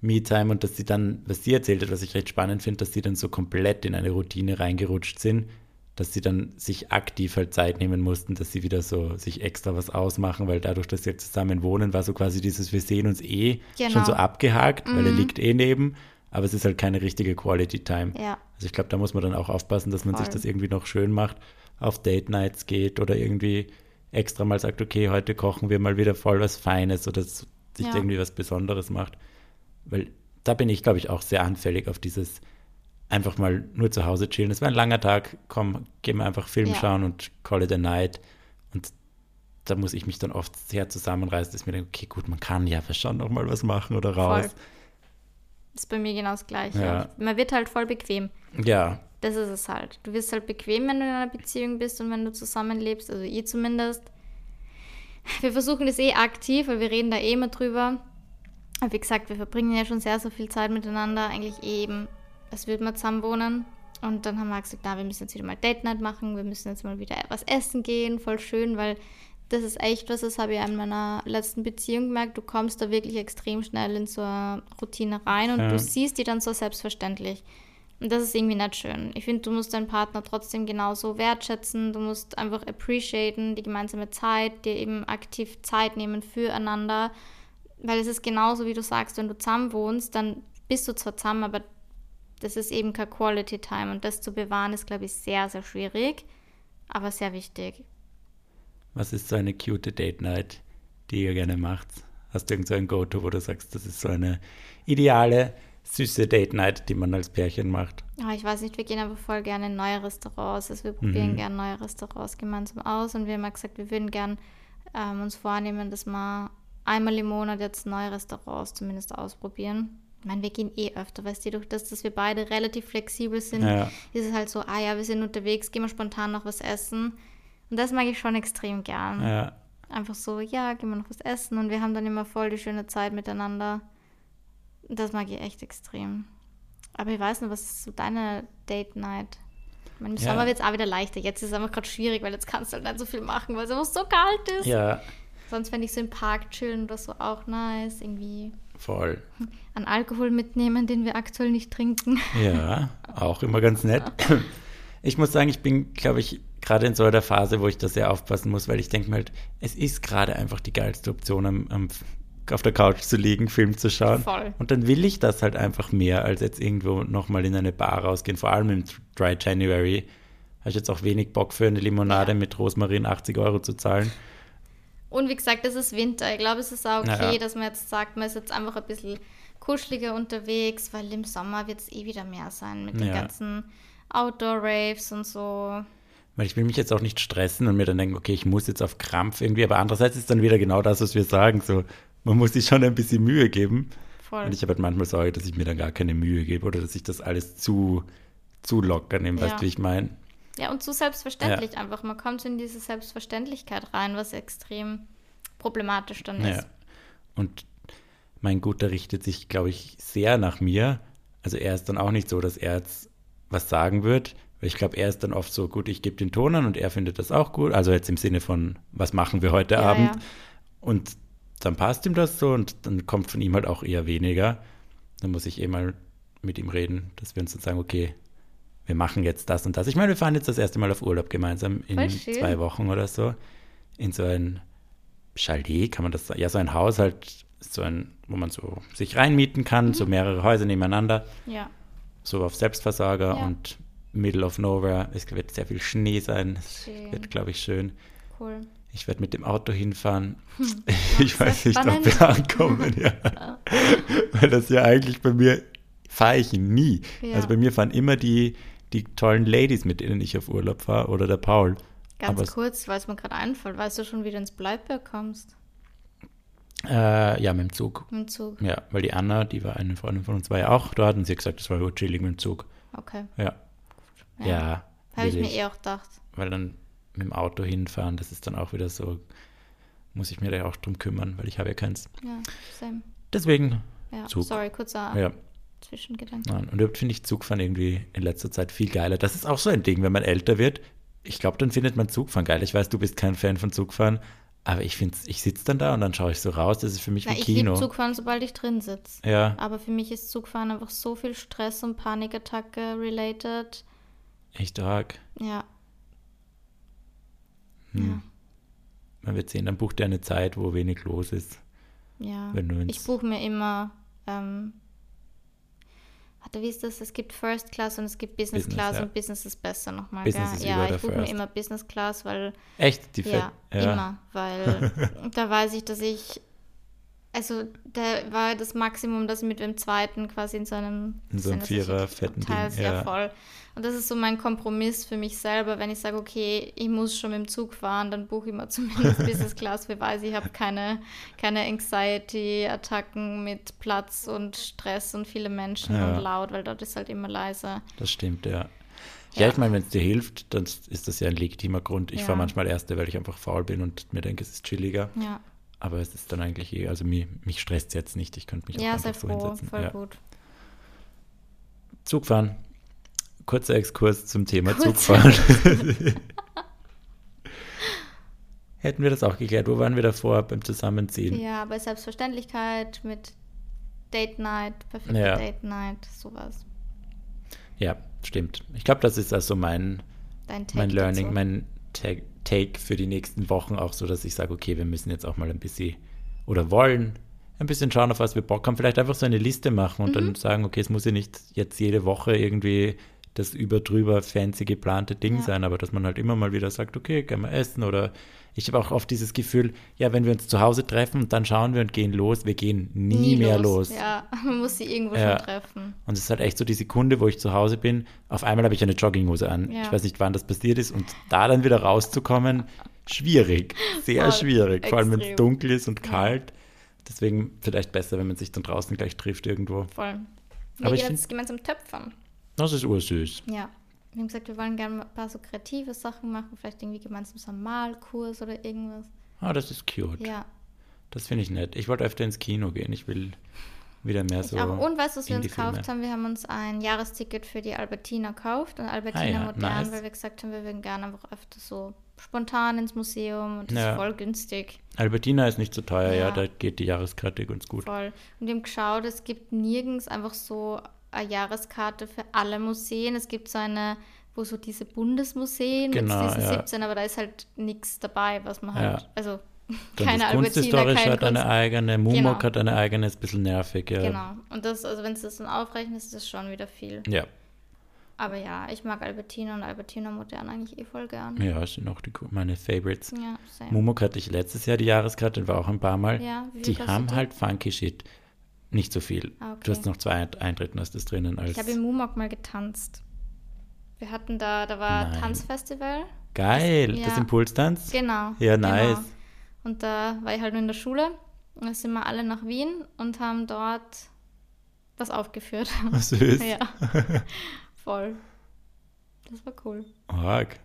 Me-Time und dass sie dann, was sie erzählt hat, was ich recht spannend finde, dass sie dann so komplett in eine Routine reingerutscht sind, dass sie dann sich aktiv halt Zeit nehmen mussten, dass sie wieder so sich extra was ausmachen, weil dadurch, dass sie jetzt zusammen wohnen, war so quasi dieses, wir sehen uns eh schon Genau. so abgehakt, weil er liegt eh neben, aber es ist halt keine richtige Quality Time. Ja, Also ich glaube, da muss man dann auch aufpassen, dass man sich Voll. das irgendwie noch schön macht, auf Date Nights geht oder irgendwie extra mal sagt, okay, heute kochen wir mal wieder voll was Feines oder sich Ja. irgendwie was Besonderes macht. Weil da bin ich, glaube ich, auch sehr anfällig auf dieses einfach mal nur zu Hause chillen. Es war ein langer Tag, komm, gehen wir einfach Film Ja. schauen und call it a night. Und da muss ich mich dann oft sehr zusammenreißen, dass ich mir denke, okay, gut, man kann ja schon noch mal was machen oder raus. Voll. Ist bei mir genau das Gleiche. Ja. Man wird halt voll bequem. Ja, Das ist es halt. Du wirst halt bequem, wenn du in einer Beziehung bist und wenn du zusammenlebst, also ich zumindest. Wir versuchen das eh aktiv, weil wir reden da eh immer drüber. Aber wie gesagt, wir verbringen ja schon sehr, so viel Zeit miteinander, eigentlich eh eben, als würden wir zusammen wohnen. Und dann haben wir gesagt, na, wir müssen jetzt wieder mal Date Night machen, wir müssen jetzt mal wieder was essen gehen, voll schön, weil das ist echt was, das habe ich in meiner letzten Beziehung gemerkt. Du kommst da wirklich extrem schnell in so eine Routine rein und Ja. du siehst die dann so selbstverständlich. Und das ist irgendwie nicht schön. Ich finde, du musst deinen Partner trotzdem genauso wertschätzen. Du musst einfach appreciaten, die gemeinsame Zeit, dir eben aktiv Zeit nehmen füreinander. Weil es ist genauso, wie du sagst, wenn du zusammen wohnst, dann bist du zwar zusammen, aber das ist eben kein Quality Time. Und das zu bewahren, ist, glaube ich, sehr, sehr schwierig, aber sehr wichtig. Was ist so eine cute Date Night, die ihr gerne macht? Hast du irgend so ein Go-To, wo du sagst, das ist so eine ideale, süße Date Night, die man als Pärchen macht? Ah, ich weiß nicht, wir gehen aber voll gerne in neue Restaurants. Also wir probieren Mhm. gerne neue Restaurants gemeinsam aus und wir haben ja gesagt, wir würden gern ähm, uns vornehmen, dass wir einmal im Monat jetzt neue Restaurants zumindest ausprobieren. Ich meine, wir gehen eh öfter, weißt du, durch das, dass wir beide relativ flexibel sind, Ja. ist es halt so, ah ja, wir sind unterwegs, gehen wir spontan noch was essen. Und das mag ich schon extrem gern. Ja, Einfach so, ja, gehen wir noch was essen und wir haben dann immer voll die schöne Zeit miteinander. Das mag ich echt extrem. Aber ich weiß nicht, was ist so deine Date Night? Ich meine, Im Ja. Sommer wird es auch wieder leichter. Jetzt ist es einfach gerade schwierig, weil jetzt kannst du halt nicht so viel machen, weil es einfach so kalt ist. ja, Sonst fände ich so im Park chillen oder so auch nice. Irgendwie voll. an Alkohol mitnehmen, den wir aktuell nicht trinken. Ja, auch immer ganz nett. Ich muss sagen, ich bin, glaube ich, gerade in so einer Phase, wo ich da sehr aufpassen muss, weil ich denke mir halt, es ist gerade einfach die geilste Option, am, am, auf der Couch zu liegen, Film zu schauen. Voll. Und dann will ich das halt einfach mehr, als jetzt irgendwo nochmal in eine Bar rausgehen. Vor allem im Dry January habe ich jetzt auch wenig Bock für eine Limonade Ja. mit Rosmarin 80 Euro zu zahlen. Und wie gesagt, es ist Winter. Ich glaube, es ist auch okay, Ja. dass man jetzt sagt, man ist jetzt einfach ein bisschen kuscheliger unterwegs, weil im Sommer wird es eh wieder mehr sein mit den Ja. ganzen Outdoor-Raves und so. Weil ich will mich jetzt auch nicht stressen und mir dann denken, okay, ich muss jetzt auf Krampf irgendwie. Aber andererseits ist dann wieder genau das, was wir sagen. So, man muss sich schon ein bisschen Mühe geben. Voll. Und ich habe halt manchmal Sorge, dass ich mir dann gar keine Mühe gebe oder dass ich das alles zu, zu locker nehme, weißt Ja. du, wie ich meine? Ja, und zu selbstverständlich einfach. Man kommt in diese Selbstverständlichkeit rein, was extrem problematisch dann Ja. ist. Und mein Guter richtet sich, glaube ich, sehr nach mir. Also er ist dann auch nicht so, dass er jetzt was sagen wird. Ich glaube, er ist dann oft so, gut, ich gebe den Ton an und er findet das auch gut. Also jetzt im Sinne von, was machen wir heute Ja, Abend? ja. Und dann passt ihm das so und dann kommt von ihm halt auch eher weniger. Dann muss ich eh mal mit ihm reden, dass wir uns dann sagen, okay, wir machen jetzt das und das. Ich meine, wir fahren jetzt das erste Mal auf Urlaub gemeinsam in zwei Wochen oder so. In so ein Chalet, kann man das sagen? Ja, so ein Haus halt, so ein, wo man so sich reinmieten kann, Mhm. so mehrere Häuser nebeneinander, Ja. so auf Selbstversorger Ja. und Middle of Nowhere. Es wird sehr viel Schnee sein. Es Schön. wird, glaube ich, schön. Cool. Ich werde mit dem Auto hinfahren. Hm. Ich weiß nicht, ob spannend. wir ankommen, ja. Weil das ja eigentlich bei mir fahre ich nie. Ja. Also bei mir fahren immer die, die tollen Ladies, mit denen ich auf Urlaub fahre, oder der Paul. Ganz Aber es- kurz, weil es mir gerade einfällt. Weißt du schon, wie du ins Bleiberg kommst? Äh, ja, mit dem Zug. Mit dem Zug. Ja, weil die Anna, die war eine Freundin von uns, war ja auch dort und sie hat gesagt, das war gut chillig mit dem Zug. Okay. Ja. Ja, Habe ich mir eh auch gedacht. Weil dann mit dem Auto hinfahren, das ist dann auch wieder so, muss ich mir da auch drum kümmern, weil ich habe ja keins. Ja, same. Deswegen, Ja, Zug. sorry, kurzer ja. Zwischengedanke. Nein. Und überhaupt finde ich Zugfahren irgendwie in letzter Zeit viel geiler. Das ist auch so ein Ding, wenn man älter wird. Ich glaube, dann findet man Zugfahren geil. Ich weiß, du bist kein Fan von Zugfahren, aber ich finde, ich sitze dann da und dann schaue ich so raus. Das ist für mich Na, wie ich liebe Kino. Zugfahren, sobald ich drin sitze. Ja, Aber für mich ist Zugfahren einfach so viel Stress und Panikattacke related. Echt arg. Ja. Hm. Man wird sehen, dann bucht er eine Zeit, wo wenig los ist. Ja. Ich buche mir immer. Ähm, warte, wie ist das? Es gibt First Class und es gibt Business, Business, Class ja. und Business ist besser nochmal. Business gell? ja, ich buche mir immer Business Class, weil Echt? Die Ja, ja. immer, weil da weiß ich, dass ich, also da war das Maximum, dass ich mit dem zweiten quasi in so einem, In so einem Vierer fetten Abteils, Ding, ja. voll. Und das ist so mein Kompromiss für mich selber, wenn ich sage, okay, ich muss schon mit dem Zug fahren, dann buche ich mal zumindest Business Class, weil ich weiß, ich habe keine, keine Anxiety-Attacken mit Platz und Stress und viele Menschen Ja. und laut, weil dort ist halt immer leise. Das stimmt, ja. Ja, Ja. ich meine, wenn es dir hilft, dann ist das ja ein legitimer Grund. Ich Ja. fahre manchmal Erste, weil ich einfach faul bin und mir denke, es ist chilliger. Ja, Aber es ist dann eigentlich eh, also mich, mich stresst es jetzt nicht. Ich könnte mich auch ja einfach so froh, hinsetzen. voll Ja. gut. Zugfahren. kurzer Exkurs zum Thema Kurzer Zugfahren. Hätten wir das auch geklärt. Wo waren wir davor beim Zusammenziehen? Ja, bei Selbstverständlichkeit mit Date Night, perfekte Ja. Date Night, sowas. Ja, stimmt. Ich glaube, das ist also mein, mein Learning, dazu. mein Ta- Take für die nächsten Wochen auch so, dass ich sage, okay, wir müssen jetzt auch mal ein bisschen oder wollen ein bisschen schauen, auf was wir Bock haben. Vielleicht einfach so eine Liste machen und Mhm. dann sagen, okay, es muss ja nicht jetzt jede Woche irgendwie das überdrüber fancy geplante Ding Ja. sein, aber dass man halt immer mal wieder sagt, okay, gehen wir essen oder ich habe auch oft dieses Gefühl, ja, wenn wir uns zu Hause treffen und dann schauen wir und gehen los, wir gehen nie, mehr los. Ja, man muss sie irgendwo Ja. schon treffen. Und es ist halt echt so die Sekunde, wo ich zu Hause bin, auf einmal habe ich eine Jogginghose an. Ja. Ich weiß nicht, wann das passiert ist. Und da dann wieder rauszukommen, schwierig. Sehr Voll. schwierig. Vor allem, wenn es Extrem. dunkel ist und kalt. Deswegen vielleicht besser, wenn man sich dann draußen gleich trifft irgendwo. Voll. Wir Aber ich gehen jetzt gemeinsam töpfern. Das ist ursüß. Ja. Wir haben gesagt, wir wollen gerne ein paar so kreative Sachen machen, vielleicht irgendwie gemeinsam so einen Malkurs oder irgendwas. Ah, das ist cute. Ja, Das finde ich nett. Ich wollte öfter ins Kino gehen. Ich will wieder mehr ich so. auch. Und weißt du, was wir uns gekauft haben? Wir haben uns ein Jahresticket für die Albertina gekauft und Albertina Ah ja, Modern, nice. weil wir gesagt haben, wir würden gerne einfach öfter so spontan ins Museum und das Ja. ist voll günstig. Albertina ist nicht so teuer, ja. Ja. Da geht die Jahreskarte ganz gut. Voll. Und wir haben geschaut, es gibt nirgends einfach so eine Jahreskarte für alle Museen. Es gibt so eine, wo so diese Bundesmuseen Genau, mit diesen ja. 17, aber da ist halt nichts dabei, was man halt, Ja. also Dann keine Kunsthistorische kein hat eine Kunst. eigene, Mumok Genau. hat eine eigene, ist ein bisschen nervig. Ja. Genau. Und das, also wenn du das dann aufrechnest, ist das schon wieder viel. Ja. Aber ja, ich mag Albertina und Albertina Modern eigentlich eh voll gern. Ja, das sind auch die, meine Favorites. Ja, same. Mumok hatte ich letztes Jahr die Jahreskarte, war auch ein paar Mal. Ja, wie die haben halt funky Shit. Nicht so viel. Ah, okay. Du hast noch zwei Eintritten hast das drinnen als Ich habe im Mumok mal getanzt. Wir hatten da, da war Nein. Tanzfestival. geil. Das- Das ja. Impulstanz? Genau. Ja, genau. nice. Und da war ich halt nur in der Schule. Und da sind wir alle nach Wien und haben dort was aufgeführt. Was süß. ja. Voll. Das war cool. Org.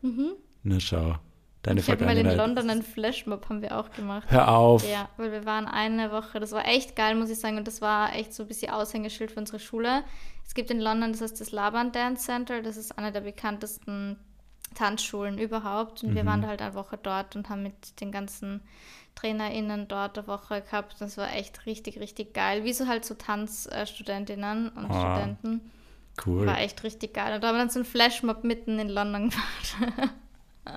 Na schau. Deine ich habe mal in. London einen Flashmob haben wir auch gemacht. Hör auf. Ja, weil wir waren eine Woche, das war echt geil, muss ich sagen, und das war echt so ein bisschen Aushängeschild für unsere Schule. Es gibt in London, das heißt das Laban Dance Center, das ist eine der bekanntesten Tanzschulen überhaupt. Und wir waren da halt eine Woche dort und haben mit den ganzen TrainerInnen dort eine Woche gehabt. Das war echt richtig, richtig geil. Wie so halt so Tanzstudentinnen und Ah, Studenten. Cool. War echt richtig geil. Und da haben wir dann so einen Flashmob mitten in London gemacht.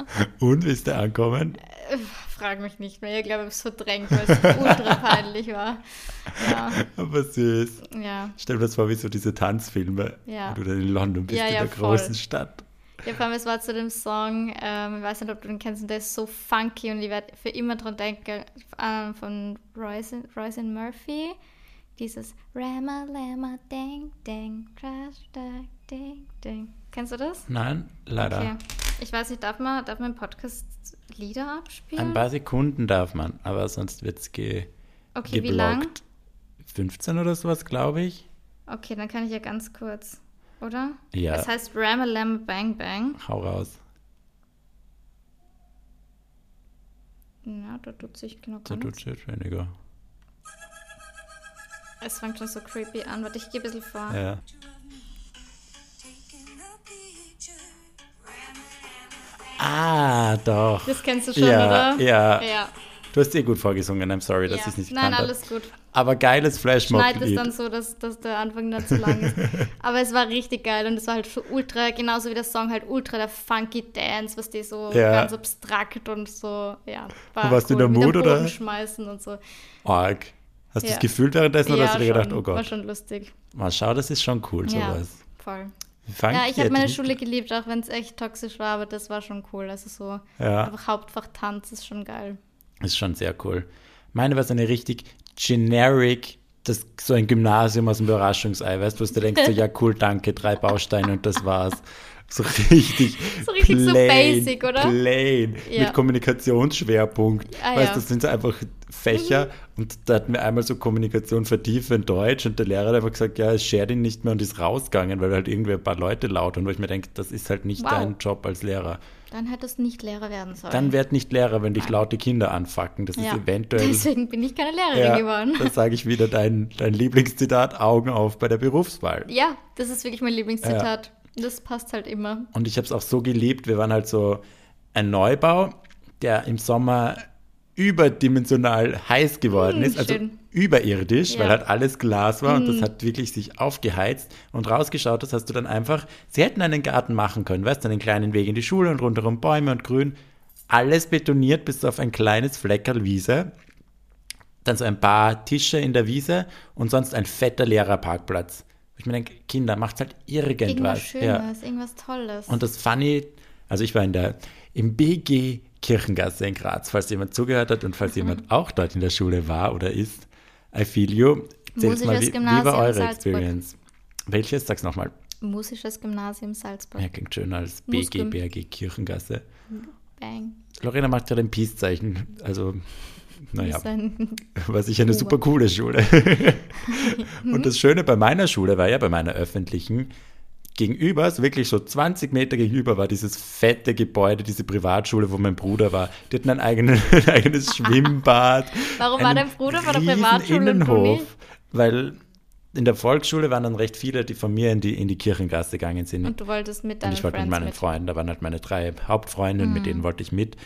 Und wie ist der ankommen? Frag mich nicht mehr. Ich glaube, ich habe es verdrängt, weil es ultra peinlich war. Ja, Aber süß. ja. Stell dir das vor, wie so diese Tanzfilme, Ja. wo du dann in London bist, Ja, in der großen Stadt. Ja, vor allem, es war zu dem Song, ähm, ich weiß nicht, ob du den kennst, und der ist so funky und ich werde für immer dran denken, ähm, von Royce, Royce Murphy. Dieses Rama Lama Ding Ding Crash Ding Ding Ding. Kennst du das? Nein, leider. Okay. Ich weiß nicht, darf man, darf man im Podcast Lieder abspielen? Ein paar Sekunden darf man, aber sonst wird es ge okay, wie lang? geblockt. 15 oder sowas, glaube ich. Okay, dann kann ich ja ganz kurz, oder? Ja. Es heißt Rama Lama Bang Bang. Hau raus. Ja, da tut sich genau Da tut jetzt weniger. Es fängt schon so creepy an. Warte, ich gehe ein bisschen vor. Ja. Ah, doch. Das kennst du schon, Ja, oder? ja. Ja. Du hast eh gut vorgesungen, I'm sorry, dass ja. ich es nicht Nein, gekannt habe. alles gut. Aber geiles Schneid es dann so, dass, dass der Anfang nicht zu lang ist. Aber es war richtig geil und es war halt so ultra, genauso wie der Song halt ultra der funky Dance, was die so Ja. ganz abstrakt und so, ja. War Und warst du in der Mood, oder? Schmeißen und so. Arg. Hast du Ja. es gefühlt währenddessen oder ja, hast du dir gedacht, oh war Gott, schon lustig. mal schau, das ist schon cool, Ja, sowas. voll. Funky Ja, ich habe meine Schule geliebt, auch wenn es echt toxisch war, aber das war schon cool. Also so Ja. einfach Hauptfach Tanz ist schon geil. Ist schon sehr cool. Meine war so eine richtig generic, das, so ein Gymnasium aus dem Überraschungsei, weißt du, wo du denkst, so, ja cool, danke, drei Bausteine und das war's. So richtig, So richtig so basic, oder? Plain, Ja. mit Kommunikationsschwerpunkt. Ah, weißt ja. du, das sind so einfach Fächer und da hatten wir einmal so Kommunikation vertiefen in Deutsch und der Lehrer hat einfach gesagt, ja, es schert ihn nicht mehr und ist rausgegangen, weil halt irgendwie ein paar Leute laut und wo ich mir denke, das ist halt nicht Wow. dein Job als Lehrer. Dann hättest du nicht Lehrer werden sollen. Dann werd nicht Lehrer, wenn dich laute Kinder anfacken. Das ist ja. eventuell Deswegen bin ich keine Lehrerin ja, geworden. das sage ich wieder, dein, dein Lieblingszitat, Augen auf bei der Berufswahl. Ja, das ist wirklich mein Lieblingszitat. Das passt halt immer. Und ich habe es auch so geliebt. Wir waren halt so ein Neubau, der im Sommer überdimensional heiß geworden Mm, ist, also schön. überirdisch, Ja. weil halt alles Glas war und das Mm. hat wirklich sich aufgeheizt und rausgeschaut, das hast du dann einfach, sie hätten einen Garten machen können, weißt du, einen kleinen Weg in die Schule und rundherum Bäume und Grün, alles betoniert bis auf ein kleines Fleckerl Wiese, dann so ein paar Tische in der Wiese und sonst ein fetter leerer Parkplatz. Ich mir denke, Kinder, macht halt Irgendwas irgendwas. Ja. Schönes, irgendwas Tolles. Und das Funny, also ich war in der, im BG Kirchengasse in Graz, falls jemand zugehört hat und falls jemand auch dort in der Schule war oder ist, I feel you. Erzählt mal, wie, wie Gymnasium war eure Salzburg. Experience? Welches? Sag's nochmal. Musisches Gymnasium Salzburg. Ja, klingt schöner als BG. BRG Kirchengasse. Bang. Lorena macht ja ein Peace-Zeichen. Also, naja, war sicher eine super coole Schule. und das Schöne bei meiner Schule war ja, bei meiner öffentlichen, gegenüber, so wirklich so 20 Meter gegenüber, war dieses fette Gebäude, diese Privatschule, wo mein Bruder war. Die hatten ein, eigenen, ein eigenes Schwimmbad. Warum war dein Bruder bei der Privatschule und Innenhof, weil in der Volksschule waren dann recht viele, die von mir in die, in die Kirchengasse gegangen sind. Und du wolltest mit Und deinen ich wollte mit meinen mit. Freunden, da waren halt meine drei Hauptfreundinnen, mit Mhm. denen wollte ich mit.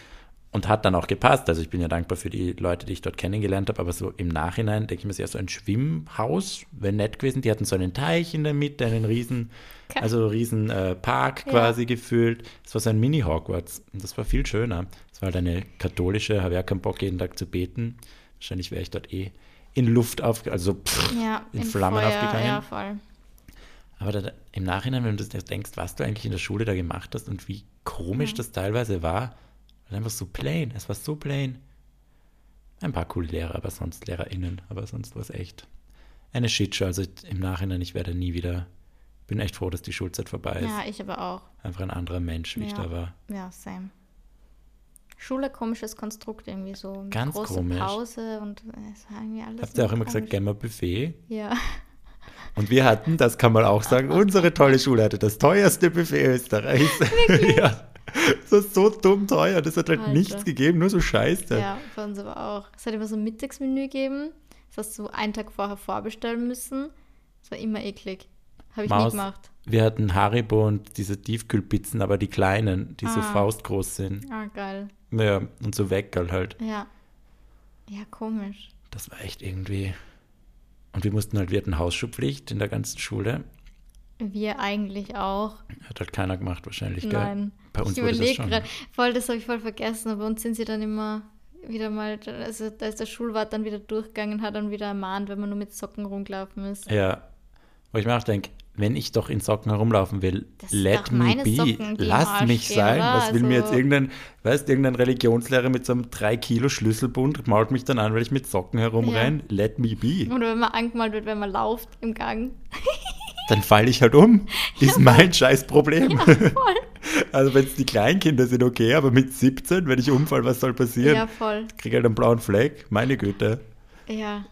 Und hat dann auch gepasst. Also ich bin ja dankbar für die Leute, die ich dort kennengelernt habe. Aber so im Nachhinein denke ich mir, es ist ja so ein Schwimmhaus, wäre nett gewesen. Die hatten so einen Teich in der Mitte, einen riesen, Okay. also einen riesen äh, Park Ja. quasi gefüllt. Es war so ein Mini-Hogwarts. Und das war viel schöner. Es war halt eine katholische, habe ja keinen Bock, jeden Tag zu beten. Wahrscheinlich wäre ich dort eh in Luft auf, also pff, Ja, in im Flammen Feuer, aufgegangen. Ja, voll. Aber da, im Nachhinein, wenn du das denkst, was du eigentlich in der Schule da gemacht hast und wie komisch Ja. das teilweise war, war einfach so plain. Es war so plain. Ein paar coole Lehrer, aber sonst LehrerInnen, aber sonst war es echt eine Shitshow. Also im Nachhinein, ich werde nie wieder, bin echt froh, dass die Schulzeit vorbei ist. Ja, ich aber auch. Einfach ein anderer Mensch, wie ich Ja. da war. Ja, same. Schule komisches Konstrukt irgendwie so. Ganz große komisch. Pause und es war irgendwie alles. Habt ihr auch immer gesagt, komisch. gehen wir Buffet? Ja. Und wir hatten, das kann man auch sagen, unsere tolle Schule hatte das teuerste Buffet Österreichs. ja. Das war so dumm teuer. Das hat halt Alter. nichts gegeben, nur so Scheiße. Ja, bei uns aber auch. Es hat immer so ein Mittagsmenü gegeben. Das hast du einen Tag vorher vorbestellen müssen. Das war immer eklig. Habe ich nie Maus. gemacht. Wir hatten Haribo und diese Tiefkühlpizzen, aber die kleinen, die so Ah. faustgroß sind. Ah, geil. Ja, und so Weckerl halt. Ja. Ja, komisch. Das war echt irgendwie. Und wir mussten halt, wir hatten Hausschulpflicht in der ganzen Schule. Wir eigentlich auch. Hat halt keiner gemacht wahrscheinlich, gell? Nein. Bei uns ich überlege schon. gerade, voll, das habe ich voll vergessen, aber bei uns sind sie dann immer wieder mal, also da ist der Schulwart dann wieder durchgegangen, hat dann wieder ermahnt, wenn man nur mit Socken rumgelaufen ist. Ja. Wo ich mir auch denke, wenn ich doch in Socken herumlaufen will, Das let me be. Socken, die im Lass Arsch mich stehen, sein. Was will mir jetzt Also- irgendein, weißt irgendein Religionslehrer mit so einem 3 Kilo Schlüsselbund mault mich dann an, weil ich mit Socken herumrenne? Let me be. Oder wenn man angemalt wird, wenn man lauft im Gang. Dann falle ich halt um. Ist mein scheiß Problem. Ja, voll. Also wenn es die Kleinkinder sind, okay, aber mit 17, wenn ich umfall, was soll passieren? Ja, voll. Krieg halt einen blauen Fleck, meine Güte. Ja,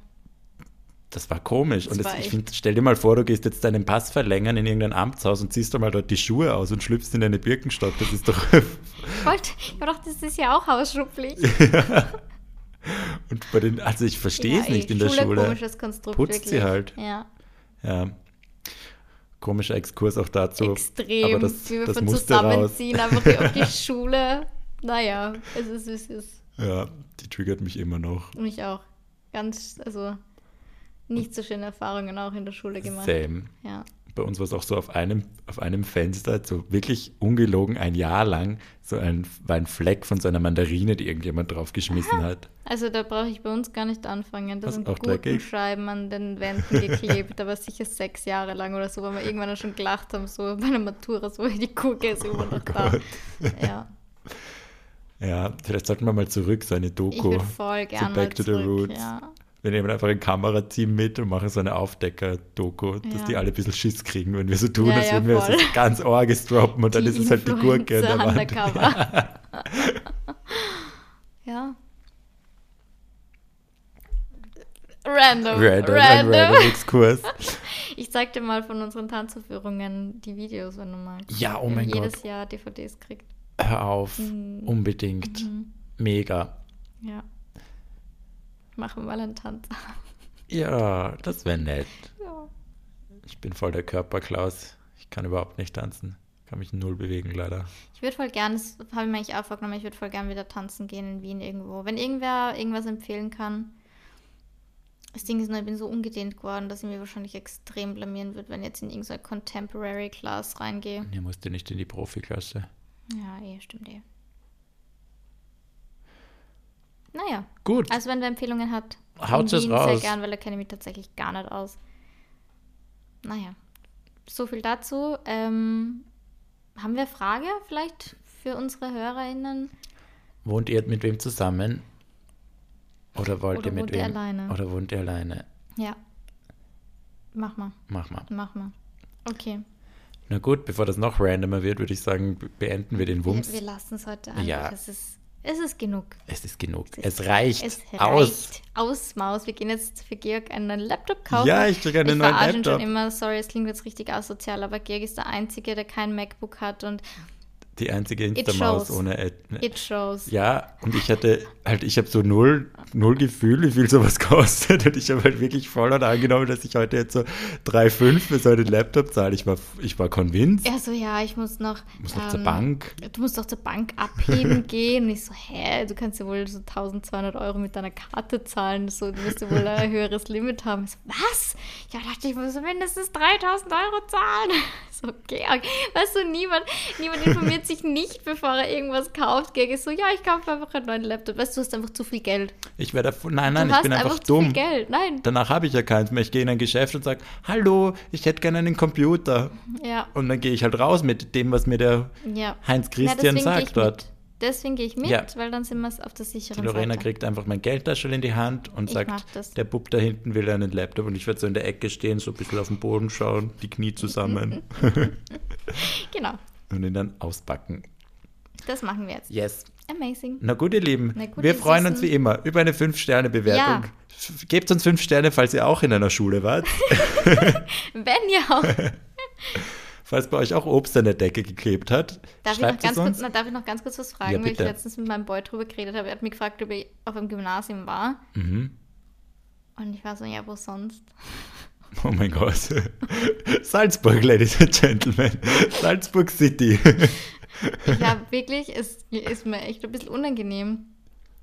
Das war komisch. Das und das, war ich finde, stell dir mal vor, du gehst jetzt deinen Pass verlängern in irgendein Amtshaus und ziehst doch mal dort die Schuhe aus und schlüpfst in deine Birkenstock. Das ist doch. Wollt, ich gedacht, das ist ja auch Hausschulpflicht. und bei den, also ich verstehe es Ja, nicht in der Schule. komisches Konstrukt, Putzt wirklich. sie halt. Ja, Ja. Komischer Exkurs auch dazu. extrem. aber das- wie wir das von musste raus. zusammenziehen, einfach auf die Schule. Naja, es ist, es ist. Ja, die triggert mich immer noch. Mich auch. Ganz, also nicht so schöne Erfahrungen auch in der Schule gemacht. Same. Ja. Bei uns war es auch so auf einem, auf einem Fenster, so wirklich ungelogen ein Jahr lang, so ein, war ein Fleck von so einer Mandarine, die irgendjemand draufgeschmissen hat. Also da brauche ich bei uns gar nicht anfangen. Da Was, sind? Gurkenscheiben an den Wänden geklebt, aber sicher sechs Jahre lang oder so, weil wir irgendwann schon gelacht haben, so bei einer Matura, so die Gurke ist immer noch da. Oh Gott. Ja, Ja, vielleicht sollten wir mal zurück, so eine ich Doku. würde voll gerne mal Back to the zurück. Roots. Ja. Wir nehmen einfach ein Kamerateam mit und machen so eine Aufdecker-Doku, dass Ja. die alle ein bisschen Schiss kriegen, wenn wir so tun, Ja, als ja, würden wir voll. ganz Orges droppen und dann Die ist es halt die Gurke der Wand. undercover. ja. Random. Random, Random. random Exkurs. Ich zeig dir mal von unseren Tanzaufführungen die Videos, wenn du magst. Ja, oh mein jedes Gott. Jahr DVDs kriegt. Hör auf, Mhm. unbedingt. Mhm. Mega. Ja. Machen wir mal einen Tanz. Ja, das wäre nett. Ja. Ich bin voll der Körperklaus. Ich kann überhaupt nicht tanzen. Kann mich null bewegen, leider. Ich würde voll gern, das habe ich mir eigentlich auch vorgenommen, ich würde voll gern wieder tanzen gehen in Wien irgendwo. Wenn irgendwer irgendwas empfehlen kann. Das Ding ist nur, ich bin so ungedehnt geworden, dass ich mir wahrscheinlich extrem blamieren würde, wenn ich jetzt in irgendeine Contemporary Class reingehe. Ihr musst ja nicht in die Profiklasse. Ja, eh, stimmt eh. Naja, Gut, also wenn wer Empfehlungen hat, Haut es raus. sehr gern, weil da kenne ich mich tatsächlich gar nicht aus. Naja, so viel dazu. Ähm, haben wir eine Frage vielleicht für unsere HörerInnen? wohnt ihr mit wem zusammen? Oder wollt Oder ihr mit wohnt wem? ihr alleine? Oder wohnt ihr alleine? Ja. Mach mal, Mach mal. mach mal. Okay. Na gut, bevor das noch randomer wird, würde ich sagen, be- beenden wir den Wumms. Wir, wir lassen es heute einfach. Ja. Es, ist, es ist genug. Es ist genug. Es, Es reicht. Es Aus. reicht. Aus, Maus. Wir gehen jetzt für Georg einen neuen Laptop kaufen. Ja, ich krieg einen ich neuen Laptop. schon immer. Sorry, es klingt jetzt richtig asozial, aber Georg ist der Einzige, der kein MacBook hat und Die einzige Instamaus shows. ohne Ad. it shows. Ja, und ich hatte halt, ich habe so null, null Gefühl, wie viel sowas kostet. Und ich habe halt wirklich voll und angenommen, dass ich heute jetzt so 3,5 für so einen Laptop zahle. Ich war, ich war convinced. Er so, ja, ich muss noch. Muss noch zur Bank. Du musst doch zur Bank abheben gehen. Und ich so, hä, du kannst ja wohl so 1200 Euro mit deiner Karte zahlen. So, du wirst ja wohl ein höheres Limit haben. Ich so, was? Ja, dachte ich, muss mindestens 3000 Euro zahlen. So, Georg, weißt du, niemand, niemand informiert sich nicht, bevor er irgendwas kauft. Ist so, ja, ich kaufe einfach einen neuen Laptop. Weißt du, du hast einfach zu viel Geld. Ich werde nein, nein, du ich bin einfach, zu dumm. viel Geld. Nein. Danach habe ich ja keins mehr. Ich gehe in ein Geschäft und sage, hallo, ich hätte gerne einen Computer. Ja. Und dann gehe ich halt raus mit dem, was mir der Ja. Heinz Ja, Christian ich sagt dort. Mit. Deswegen gehe ich mit, Ja. weil dann sind wir auf der Die sicheren Lorena Seite. kriegt einfach mein Geldtaschel in die Hand und Ich sagt, der Bub da hinten will einen Laptop und ich werde so in der Ecke stehen, so ein bisschen auf den Boden schauen, die Knie zusammen Genau, und ihn dann auspacken. das machen wir jetzt. Yes. Amazing. Na gut, ihr Lieben, gut, wir freuen uns Süßen. wie immer über eine 5-Sterne-Bewertung. Ja. Gebt uns 5 Sterne, falls ihr auch in einer Schule wart. Wenn ihr auch. falls bei euch auch Obst an der Decke geklebt hat. Darf ich, noch ganz uns. kurz, na, darf ich noch ganz kurz was fragen, Ja, weil ich letztens mit meinem Boy drüber geredet habe. Er hat mich gefragt, ob ich auf einem Gymnasium war. Mhm. Und ich war so, ja, wo sonst? Oh mein Gott. Salzburg, Ladies and Gentlemen. Salzburg City. Ich habe wirklich, es ist mir echt ein bisschen unangenehm.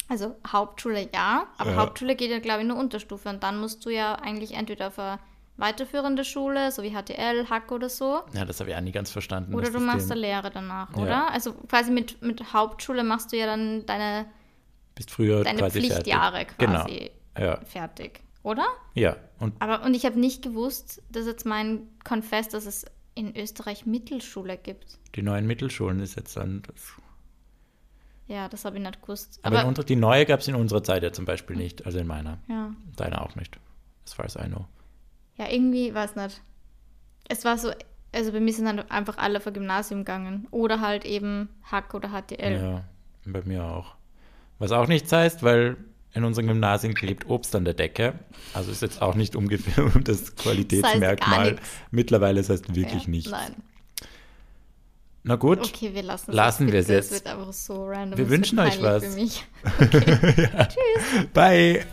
Also Hauptschule ja, aber Ja. Hauptschule geht ja, glaube ich, nur Unterstufe. Und dann musst du ja eigentlich entweder auf eine weiterführende Schule, so wie HTL, Hack oder so, Ja, das habe ich auch nie ganz verstanden. oder du machst eine Lehre danach, Ja. oder? Also quasi mit, mit Hauptschule machst du ja dann deine, Bist früher deine quasi Pflichtjahre fertig. quasi Genau. Ja, fertig, oder? ja. Und Aber und ich habe nicht gewusst, dass jetzt mein Confess, dass es in Österreich Mittelschule gibt. die neuen Mittelschulen ist jetzt dann. Das, Ja, das habe ich nicht gewusst. aber Aber, unserer, die neue gab es in unserer Zeit ja zum Beispiel nicht. Also in meiner. ja. Deiner auch nicht. As far as I know. Ja, irgendwie, weiß nicht. Es war so, also bei mir sind dann einfach alle ein Gymnasium gegangen. Oder halt eben Hack oder HTL. Ja, bei mir auch. Was auch nichts heißt, weil in unseren Gymnasien klebt Obst an der Decke. Also ist jetzt auch nicht ungefähr das Qualitätsmerkmal. nix. Mittlerweile das heißt wirklich Ja, nichts. Nein. Na gut, Okay, wir lassen es. Lassen wir es jetzt. So random. Wir wünschen euch was. Für mich. bye.